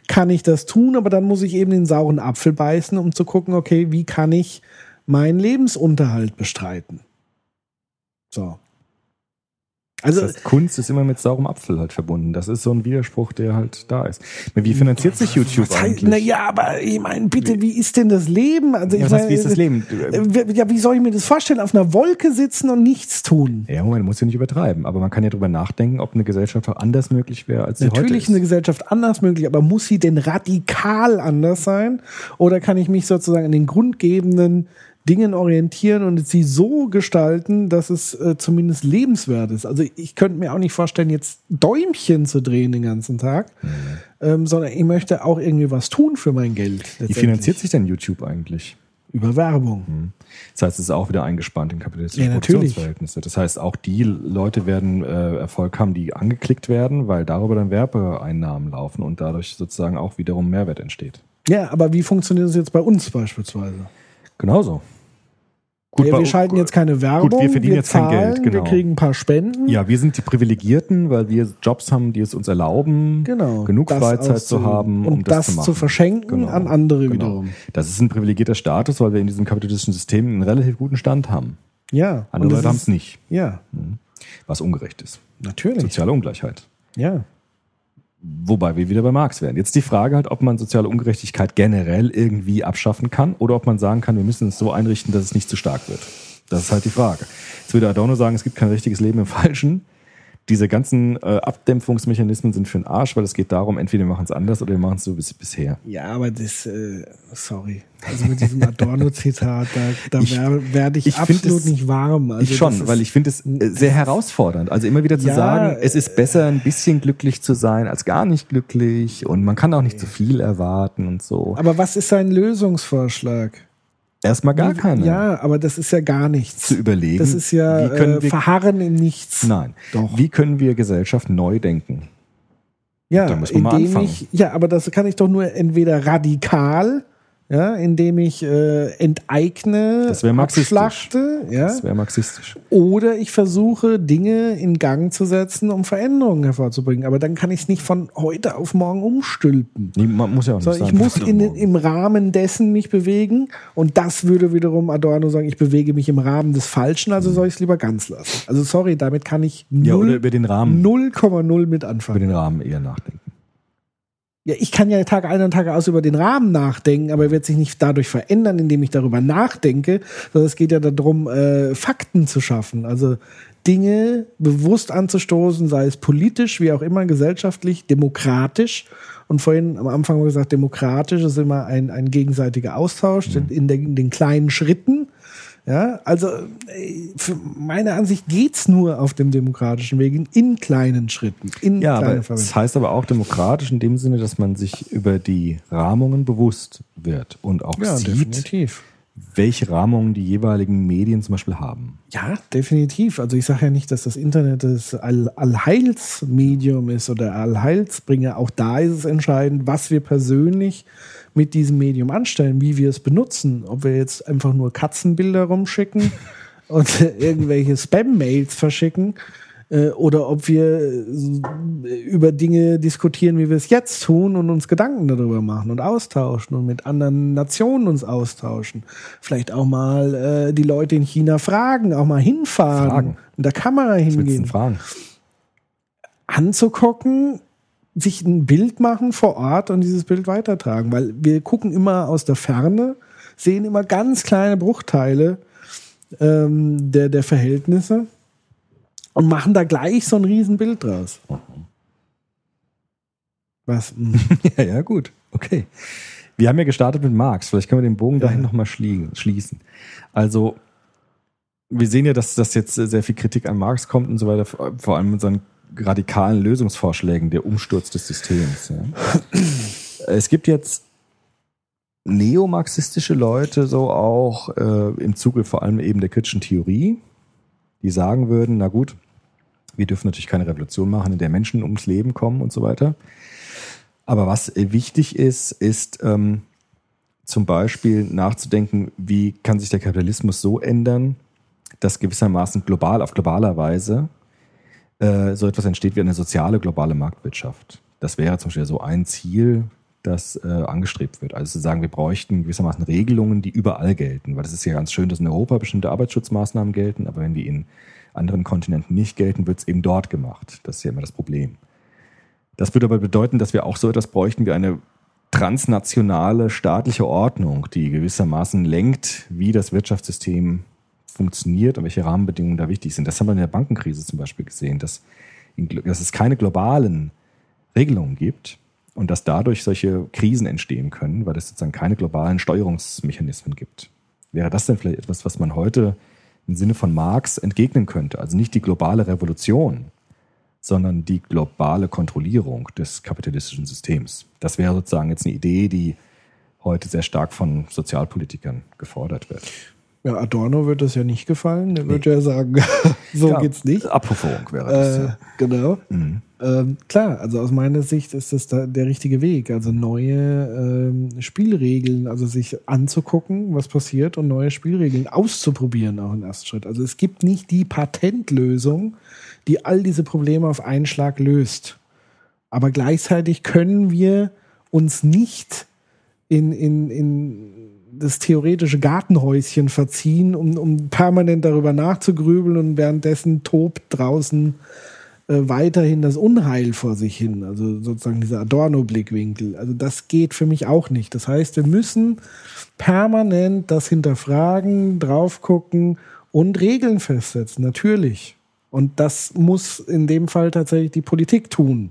kann ich das tun, aber dann muss ich eben den sauren Apfel beißen, um zu gucken, okay, wie kann ich meinen Lebensunterhalt bestreiten? So. Also, Das heißt, Kunst ist immer mit saurem Apfel halt verbunden. Das ist so ein Widerspruch, der halt da ist. Wie finanziert sich YouTube was heißt, eigentlich? na ja, aber ich meine, bitte, wie ist denn das Leben? Also ich Ja, was heißt, meine, wie ist das Leben? äh, Ja, wie soll ich mir das vorstellen? Auf einer Wolke sitzen und nichts tun? Ja, Moment, muss ja nicht übertreiben. Aber man kann ja drüber nachdenken, ob eine Gesellschaft auch anders möglich wäre, als sie heute Natürlich ist. ist eine Gesellschaft anders möglich, aber muss sie denn radikal anders sein? Oder kann ich mich sozusagen an den grundgebenden Dingen orientieren und sie so gestalten, dass es äh, zumindest lebenswert ist? Also ich könnte mir auch nicht vorstellen, jetzt Däumchen zu drehen den ganzen Tag, ähm, sondern ich möchte auch irgendwie was tun für mein Geld. Wie finanziert sich denn YouTube eigentlich? Über Werbung. Das heißt, es ist auch wieder eingespannt in kapitalistische Ja. Produktionsverhältnisse. Das heißt, auch die Leute werden äh, Erfolg haben, die angeklickt werden, weil darüber dann Werbeeinnahmen laufen und dadurch sozusagen auch wiederum Mehrwert entsteht. Ja, aber wie funktioniert das jetzt bei uns beispielsweise? Genauso. Gut, ja, wir schalten jetzt keine Werbung, Gut, wir verdienen jetzt kein zahlen, Geld, genau. wir kriegen ein paar Spenden. Ja, wir sind die Privilegierten, weil wir Jobs haben, die es uns erlauben, Genau. genug Freizeit zu haben, und um das, das, zu zu, machen. verschenken Genau. an andere Genau. wiederum. Das ist ein privilegierter Status, weil wir in diesem kapitalistischen System einen relativ guten Stand haben. Ja. Andere und Leute das haben ist- es nicht, Ja, was ungerecht ist. natürlich. Soziale Ungleichheit. Ja. Wobei wir wieder bei Marx wären. Jetzt die Frage halt, ob man soziale Ungerechtigkeit generell irgendwie abschaffen kann oder ob man sagen kann, wir müssen es so einrichten, dass es nicht zu stark wird. Das ist halt die Frage. Jetzt würde Adorno sagen, es gibt kein richtiges Leben im Falschen. Diese ganzen äh, Abdämpfungsmechanismen sind für den Arsch, weil es geht darum, entweder wir machen es anders oder wir machen es so wie bisher. Ja, aber das, äh, sorry. Also mit diesem Adorno-Zitat, da, da werde werd ich, ich absolut es- nicht warm. Also ich schon, ist- weil ich finde es äh, sehr herausfordernd. Also immer wieder zu Ja, sagen, es ist besser, ein bisschen glücklich zu sein, als gar nicht glücklich und man kann auch nicht zu viel erwarten und so. Aber was ist sein Lösungsvorschlag? Erstmal gar keine. Ja, aber das ist ja gar nichts. Zu überlegen, Das ist ja wie können äh, wir- Verharren in nichts. Nein. Doch. Wie können wir Gesellschaft neu denken? Ja, Da müssen wir mal anfangen. ich, ja, aber das kann ich doch nur entweder radikal, ja, indem ich äh, enteigne, Das abschlachte, ja, Das wäre marxistisch. oder ich versuche Dinge in Gang zu setzen, um Veränderungen hervorzubringen. Aber dann kann ich es nicht von heute auf morgen umstülpen. Nee, man muss ja auch nicht So, sein. ich muss in, im Rahmen dessen mich bewegen und das würde wiederum Adorno sagen, ich bewege mich im Rahmen des Falschen, also soll ich es lieber ganz lassen. Also sorry, damit kann ich ja, oder null- über den Rahmen, 0,0 mit über anfangen. den Rahmen eher nachdenken. Ja, ich kann ja Tag ein und Tag aus über den Rahmen nachdenken, aber er wird sich nicht dadurch verändern, indem ich darüber nachdenke, sondern es geht ja darum, äh, Fakten zu schaffen. Also Dinge bewusst anzustoßen, sei es politisch, wie auch immer, gesellschaftlich, demokratisch. Und vorhin am Anfang haben wir gesagt, demokratisch ist immer ein, ein gegenseitiger Austausch in, der, in den kleinen Schritten. Ja, also äh, für meine Ansicht geht's nur auf dem demokratischen Weg in, in kleinen Schritten, in Ja, aber das heißt aber auch demokratisch in dem Sinne, dass man sich über die Rahmungen bewusst wird und auch Ja, sieht, definitiv. welche Rahmungen die jeweiligen Medien zum Beispiel haben. Ja, definitiv. Also ich sage ja nicht, dass das Internet das All Allheilsmedium ist oder Allheilsbringer. Auch da ist es entscheidend, was wir persönlich mit diesem Medium anstellen, wie wir es benutzen. Ob wir jetzt einfach nur Katzenbilder rumschicken *laughs* und irgendwelche Spam-Mails verschicken äh, oder ob wir äh, über Dinge diskutieren, wie wir es jetzt tun und uns Gedanken darüber machen und austauschen und mit anderen Nationen uns austauschen. Vielleicht auch mal äh, die Leute in China fragen, auch mal hinfahren, Fragen. mit der Kamera hingehen, fragen? anzugucken, sich ein Bild machen vor Ort und dieses Bild weitertragen, weil wir gucken immer aus der Ferne, sehen immer ganz kleine Bruchteile ähm, der, der Verhältnisse und machen da gleich so ein Riesenbild draus. Was? Hm. *laughs* Ja, ja, gut. Okay. Wir haben ja gestartet mit Marx. Vielleicht können wir den Bogen dahin nochmal schließen. Also, wir sehen ja, dass das jetzt sehr viel Kritik an Marx kommt und so weiter, vor allem mit seinen radikalen Lösungsvorschlägen, der Umsturz des Systems. Ja. Es gibt jetzt neomarxistische Leute, so auch äh, im Zuge vor allem eben der kritischen Theorie, die sagen würden, na gut, wir dürfen natürlich keine Revolution machen, in der Menschen ums Leben kommen und so weiter. Aber was wichtig ist, ist ähm, zum Beispiel nachzudenken, wie kann sich der Kapitalismus so ändern, dass gewissermaßen global, auf globaler Weise äh, so etwas entsteht wie eine soziale globale Marktwirtschaft. Das wäre zum Beispiel so ein Ziel, das äh, angestrebt wird. Also zu sagen, wir bräuchten gewissermaßen Regelungen, die überall gelten. Weil es ist ja ganz schön, dass in Europa bestimmte Arbeitsschutzmaßnahmen gelten, aber wenn die in anderen Kontinenten nicht gelten, wird es eben dort gemacht. Das ist ja immer das Problem. Das würde aber bedeuten, dass wir auch so etwas bräuchten wie eine transnationale staatliche Ordnung, die gewissermaßen lenkt, wie das Wirtschaftssystem funktioniert und welche Rahmenbedingungen da wichtig sind. Das haben wir in der Bankenkrise zum Beispiel gesehen, dass, in, dass es keine globalen Regelungen gibt und dass dadurch solche Krisen entstehen können, weil es sozusagen keine globalen Steuerungsmechanismen gibt. Wäre das denn vielleicht etwas, was man heute im Sinne von Marx entgegnen könnte? Also nicht die globale Revolution, sondern die globale Kontrollierung des kapitalistischen Systems. Das wäre sozusagen jetzt eine Idee, die heute sehr stark von Sozialpolitikern gefordert wird. Ja, Adorno wird das ja nicht gefallen. Der wird ja sagen, *laughs* so Ja, geht's nicht. Abverführung wäre das. Äh, ja. genau. Mhm. Ähm, klar, also aus meiner Sicht ist das da der richtige Weg. Also neue ähm, Spielregeln, also sich anzugucken, was passiert und neue Spielregeln auszuprobieren, auch im ersten Schritt. Also es gibt nicht die Patentlösung, die all diese Probleme auf einen Schlag löst. Aber gleichzeitig können wir uns nicht in, in, in das theoretische Gartenhäuschen verziehen, um, um permanent darüber nachzugrübeln und währenddessen tobt draußen äh, weiterhin das Unheil vor sich hin. Also sozusagen dieser Adorno-Blickwinkel. Also das geht für mich auch nicht. Das heißt, wir müssen permanent das hinterfragen, drauf gucken und Regeln festsetzen, natürlich. Und das muss in dem Fall tatsächlich die Politik tun.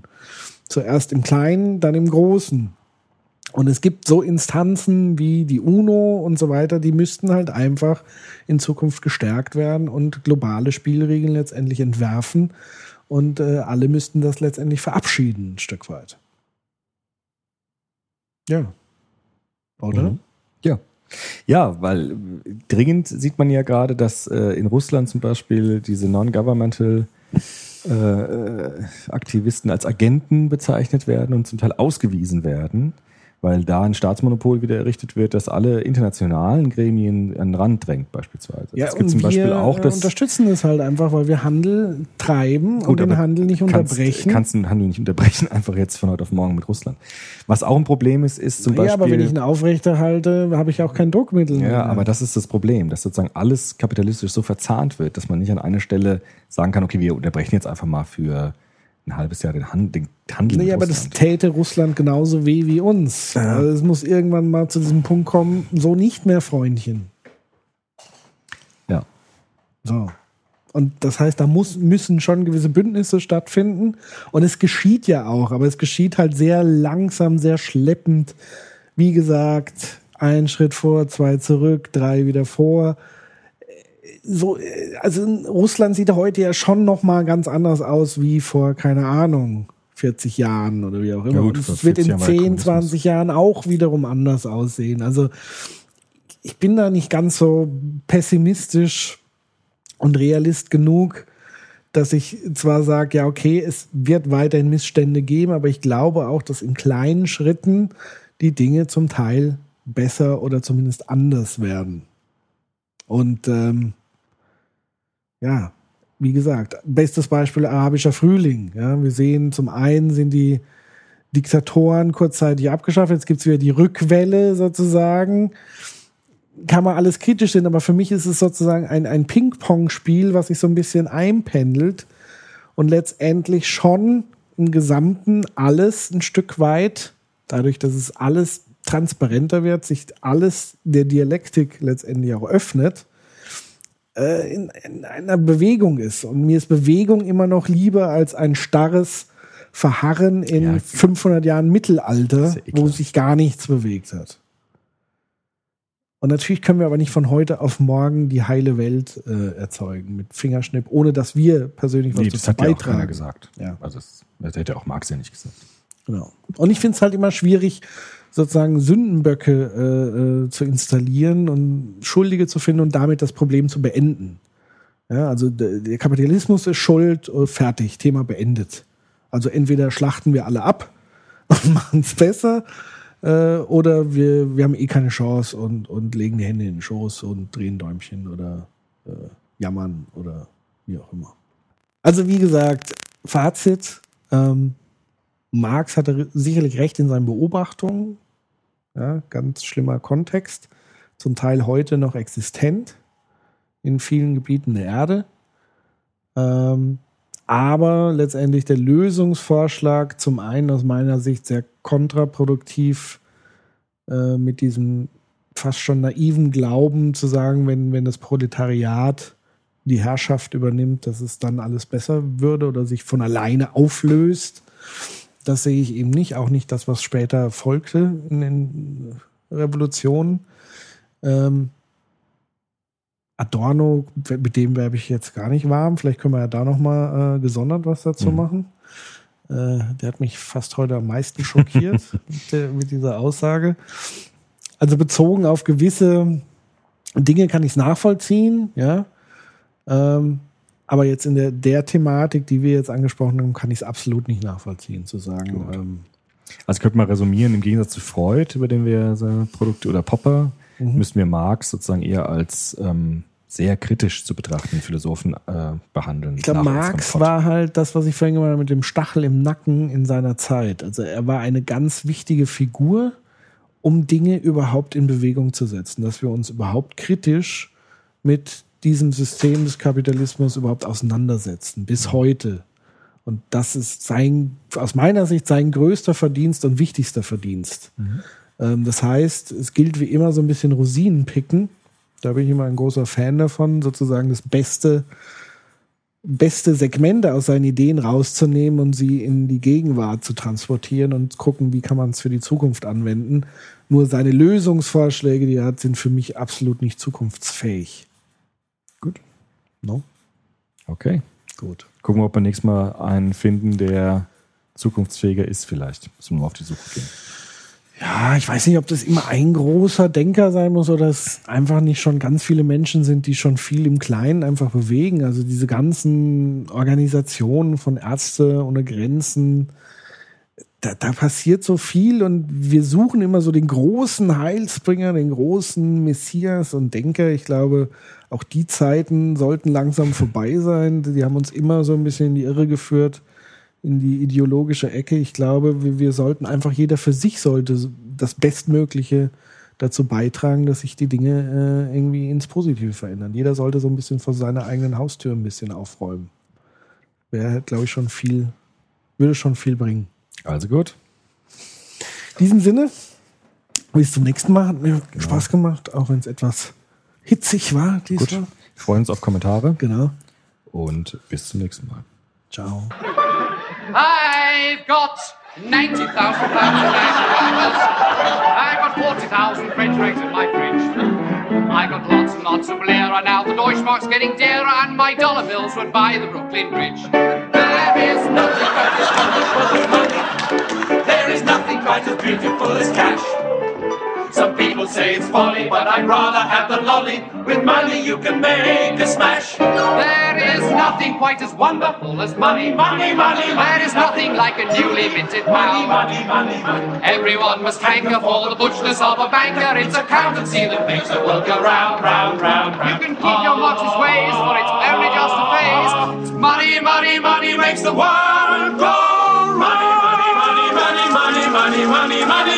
Zuerst im Kleinen, dann im Großen. Und es gibt so Instanzen wie die UNO und so weiter, die müssten halt einfach in Zukunft gestärkt werden und globale Spielregeln letztendlich entwerfen. Und äh, alle müssten das letztendlich verabschieden, ein Stück weit. Ja. Oder? Mhm. Ja. Ja, weil dringend sieht man ja gerade, dass äh, in Russland zum Beispiel diese Non-Governmental äh, äh, Aktivisten als Agenten bezeichnet werden und zum Teil ausgewiesen werden, weil da ein Staatsmonopol wieder errichtet wird, das alle internationalen Gremien an den Rand drängt beispielsweise. Ja, es gibt und zum Beispiel wir auch äh, das unterstützen es halt einfach, weil wir Handel treiben und Gut, den aber Handel nicht kannst, unterbrechen. Kannst den Handel nicht unterbrechen, *laughs* einfach jetzt von heute auf morgen mit Russland. Was auch ein Problem ist, ist zum ja, Beispiel. aber wenn ich ihn aufrechterhalte, habe ich auch kein Druckmittel mehr. Ja, aber das ist das Problem, dass sozusagen alles kapitalistisch so verzahnt wird, dass man nicht an einer Stelle sagen kann, okay, wir unterbrechen jetzt einfach mal für ein halbes Jahr den Handel. Den Handel Nee, aber das täte Russland genauso weh wie uns. Also es muss irgendwann mal zu diesem Punkt kommen, so nicht mehr, Freundchen. ja. So. Und das heißt, da muss, müssen schon gewisse Bündnisse stattfinden. Und es geschieht ja auch, aber es geschieht halt sehr langsam, sehr schleppend. Wie gesagt, ein Schritt vor, zwei zurück, drei wieder vor. So, äh, also Russland sieht heute ja schon noch mal ganz anders aus wie vor, keine Ahnung, 40 Jahren oder wie auch immer. Ja gut, es wird 40 in Jahren war der 10, Kommunismus. 20 Jahren auch wiederum anders aussehen. Also ich bin da nicht ganz so pessimistisch und realist genug, dass ich zwar sage, ja, okay, es wird weiterhin Missstände geben, aber ich glaube auch, dass in kleinen Schritten die Dinge zum Teil besser oder zumindest anders werden. Und ähm, ja, wie gesagt, bestes Beispiel arabischer Frühling. Ja, wir sehen, zum einen sind die Diktatoren kurzzeitig abgeschafft, jetzt gibt's wieder die Rückwelle sozusagen kann man alles kritisch sehen, aber für mich ist es sozusagen ein, ein Ping-Pong-Spiel, was sich so ein bisschen einpendelt und letztendlich schon im Gesamten alles ein Stück weit, dadurch, dass es alles transparenter wird, sich alles der Dialektik letztendlich auch öffnet, äh, in, in einer Bewegung ist. Und mir ist Bewegung immer noch lieber als ein starres Verharren in Ja. 500 Jahren Mittelalter, Das ja wo sich gar nichts bewegt hat. Und natürlich können wir aber nicht von heute auf morgen die heile Welt äh, erzeugen mit Fingerschnipp, ohne dass wir persönlich was Nee, dazu das hat ja auch keiner beitragen. gesagt. Ja. Also das, das hätte auch Marx ja nicht gesagt. Genau. Und ich finde es halt immer schwierig, sozusagen Sündenböcke äh, äh, zu installieren und Schuldige zu finden und damit das Problem zu beenden. Ja, also der, Kapitalismus ist schuld, äh, fertig, Thema beendet. Also entweder schlachten wir alle ab *laughs* und machen es besser, äh, oder wir, wir haben eh keine Chance und, und legen die Hände in den Schoß und drehen Däumchen oder äh, jammern oder wie auch immer. Also wie gesagt, Fazit, ähm, Marx hatte sicherlich recht in seinen Beobachtungen. Ja, ganz schlimmer Kontext. Zum Teil heute noch existent in vielen Gebieten der Erde. Ähm, aber letztendlich der Lösungsvorschlag zum einen aus meiner Sicht sehr kontraproduktiv äh, mit diesem fast schon naiven Glauben zu sagen, wenn, wenn das Proletariat die Herrschaft übernimmt, dass es dann alles besser würde oder sich von alleine auflöst. Das sehe ich eben nicht, auch nicht das, was später folgte in den Revolutionen. Ähm, Adorno, mit dem werbe ich jetzt gar nicht warm. Vielleicht können wir ja da nochmal äh, gesondert was dazu Mhm. machen. Äh, der hat mich fast heute am meisten schockiert *laughs* mit, der, mit dieser Aussage. Also bezogen auf gewisse Dinge kann ich es nachvollziehen, ja. Ähm, Aber jetzt in der, der Thematik, die wir jetzt angesprochen haben, kann ich es absolut nicht nachvollziehen, zu sagen, ähm, Also könnte man resümieren, im Gegensatz zu Freud, über den wir Produkte, oder Popper, Mhm. müssen wir Marx sozusagen eher als ähm, sehr kritisch zu betrachten Philosophen äh, behandeln. Ich glaube, Marx war halt das, was ich vorhin gemeint habe, mit dem Stachel im Nacken in seiner Zeit. Also er war eine ganz wichtige Figur, um Dinge überhaupt in Bewegung zu setzen, dass wir uns überhaupt kritisch mit diesem System des Kapitalismus überhaupt auseinandersetzen, bis heute. Und das ist sein, aus meiner Sicht sein größter Verdienst und wichtigster Verdienst. Ähm, das heißt, es gilt wie immer so ein bisschen Rosinen picken. Da bin ich immer ein großer Fan davon, sozusagen das Beste, beste Segmente aus seinen Ideen rauszunehmen und sie in die Gegenwart zu transportieren und gucken, wie kann man es für die Zukunft anwenden. Nur seine Lösungsvorschläge, die er hat, sind für mich absolut nicht zukunftsfähig. Gut. No? Okay. Gut. Gucken wir, ob wir nächstes Mal einen finden, der zukunftsfähiger ist vielleicht. Müssen wir mal auf die Suche gehen. Ja, ich weiß nicht, ob das immer ein großer Denker sein muss oder es einfach nicht schon ganz viele Menschen sind, die schon viel im Kleinen einfach bewegen. Also diese ganzen Organisationen von Ärzte ohne Grenzen, da, da passiert so viel und wir suchen immer so den großen Heilsbringer, den großen Messias und Denker. Ich glaube, auch die Zeiten sollten langsam vorbei sein. Die haben uns immer so ein bisschen in die Irre geführt in die ideologische Ecke. Ich glaube, wir, wir sollten einfach jeder für sich sollte das Bestmögliche dazu beitragen, dass sich die Dinge äh, irgendwie ins Positive verändern. Jeder sollte so ein bisschen vor seiner eigenen Haustür ein bisschen aufräumen. Wäre, glaube ich, schon viel, würde schon viel bringen. Also gut. In diesem Sinne, bis zum nächsten Mal. Hat mir Spaß gemacht, auch wenn es etwas hitzig war Gut. diesmal. Wir freuen uns auf Kommentare Genau. und bis zum nächsten Mal. Ciao. I've got 90,000 pounds of I've got 40,000 French eggs in my fridge. I got lots and lots of lira now. The Deutschmark's getting dearer, and my dollar bills would buy the Brooklyn Bridge. There is nothing as wonderful as money. There is nothing quite as beautiful as cash. Some people say it's folly, but I'd rather have the lolly. With money you can make a smash. There is nothing quite as wonderful as money, money, money. There is nothing like a newly minted pound. Money, money, money. Everyone must hanker for the butchness of a banker. It's accountancy that makes the world go round, round, round, round. You can keep your Marxist ways, for it's only just a phase. It's money, money, money makes the world go money, money.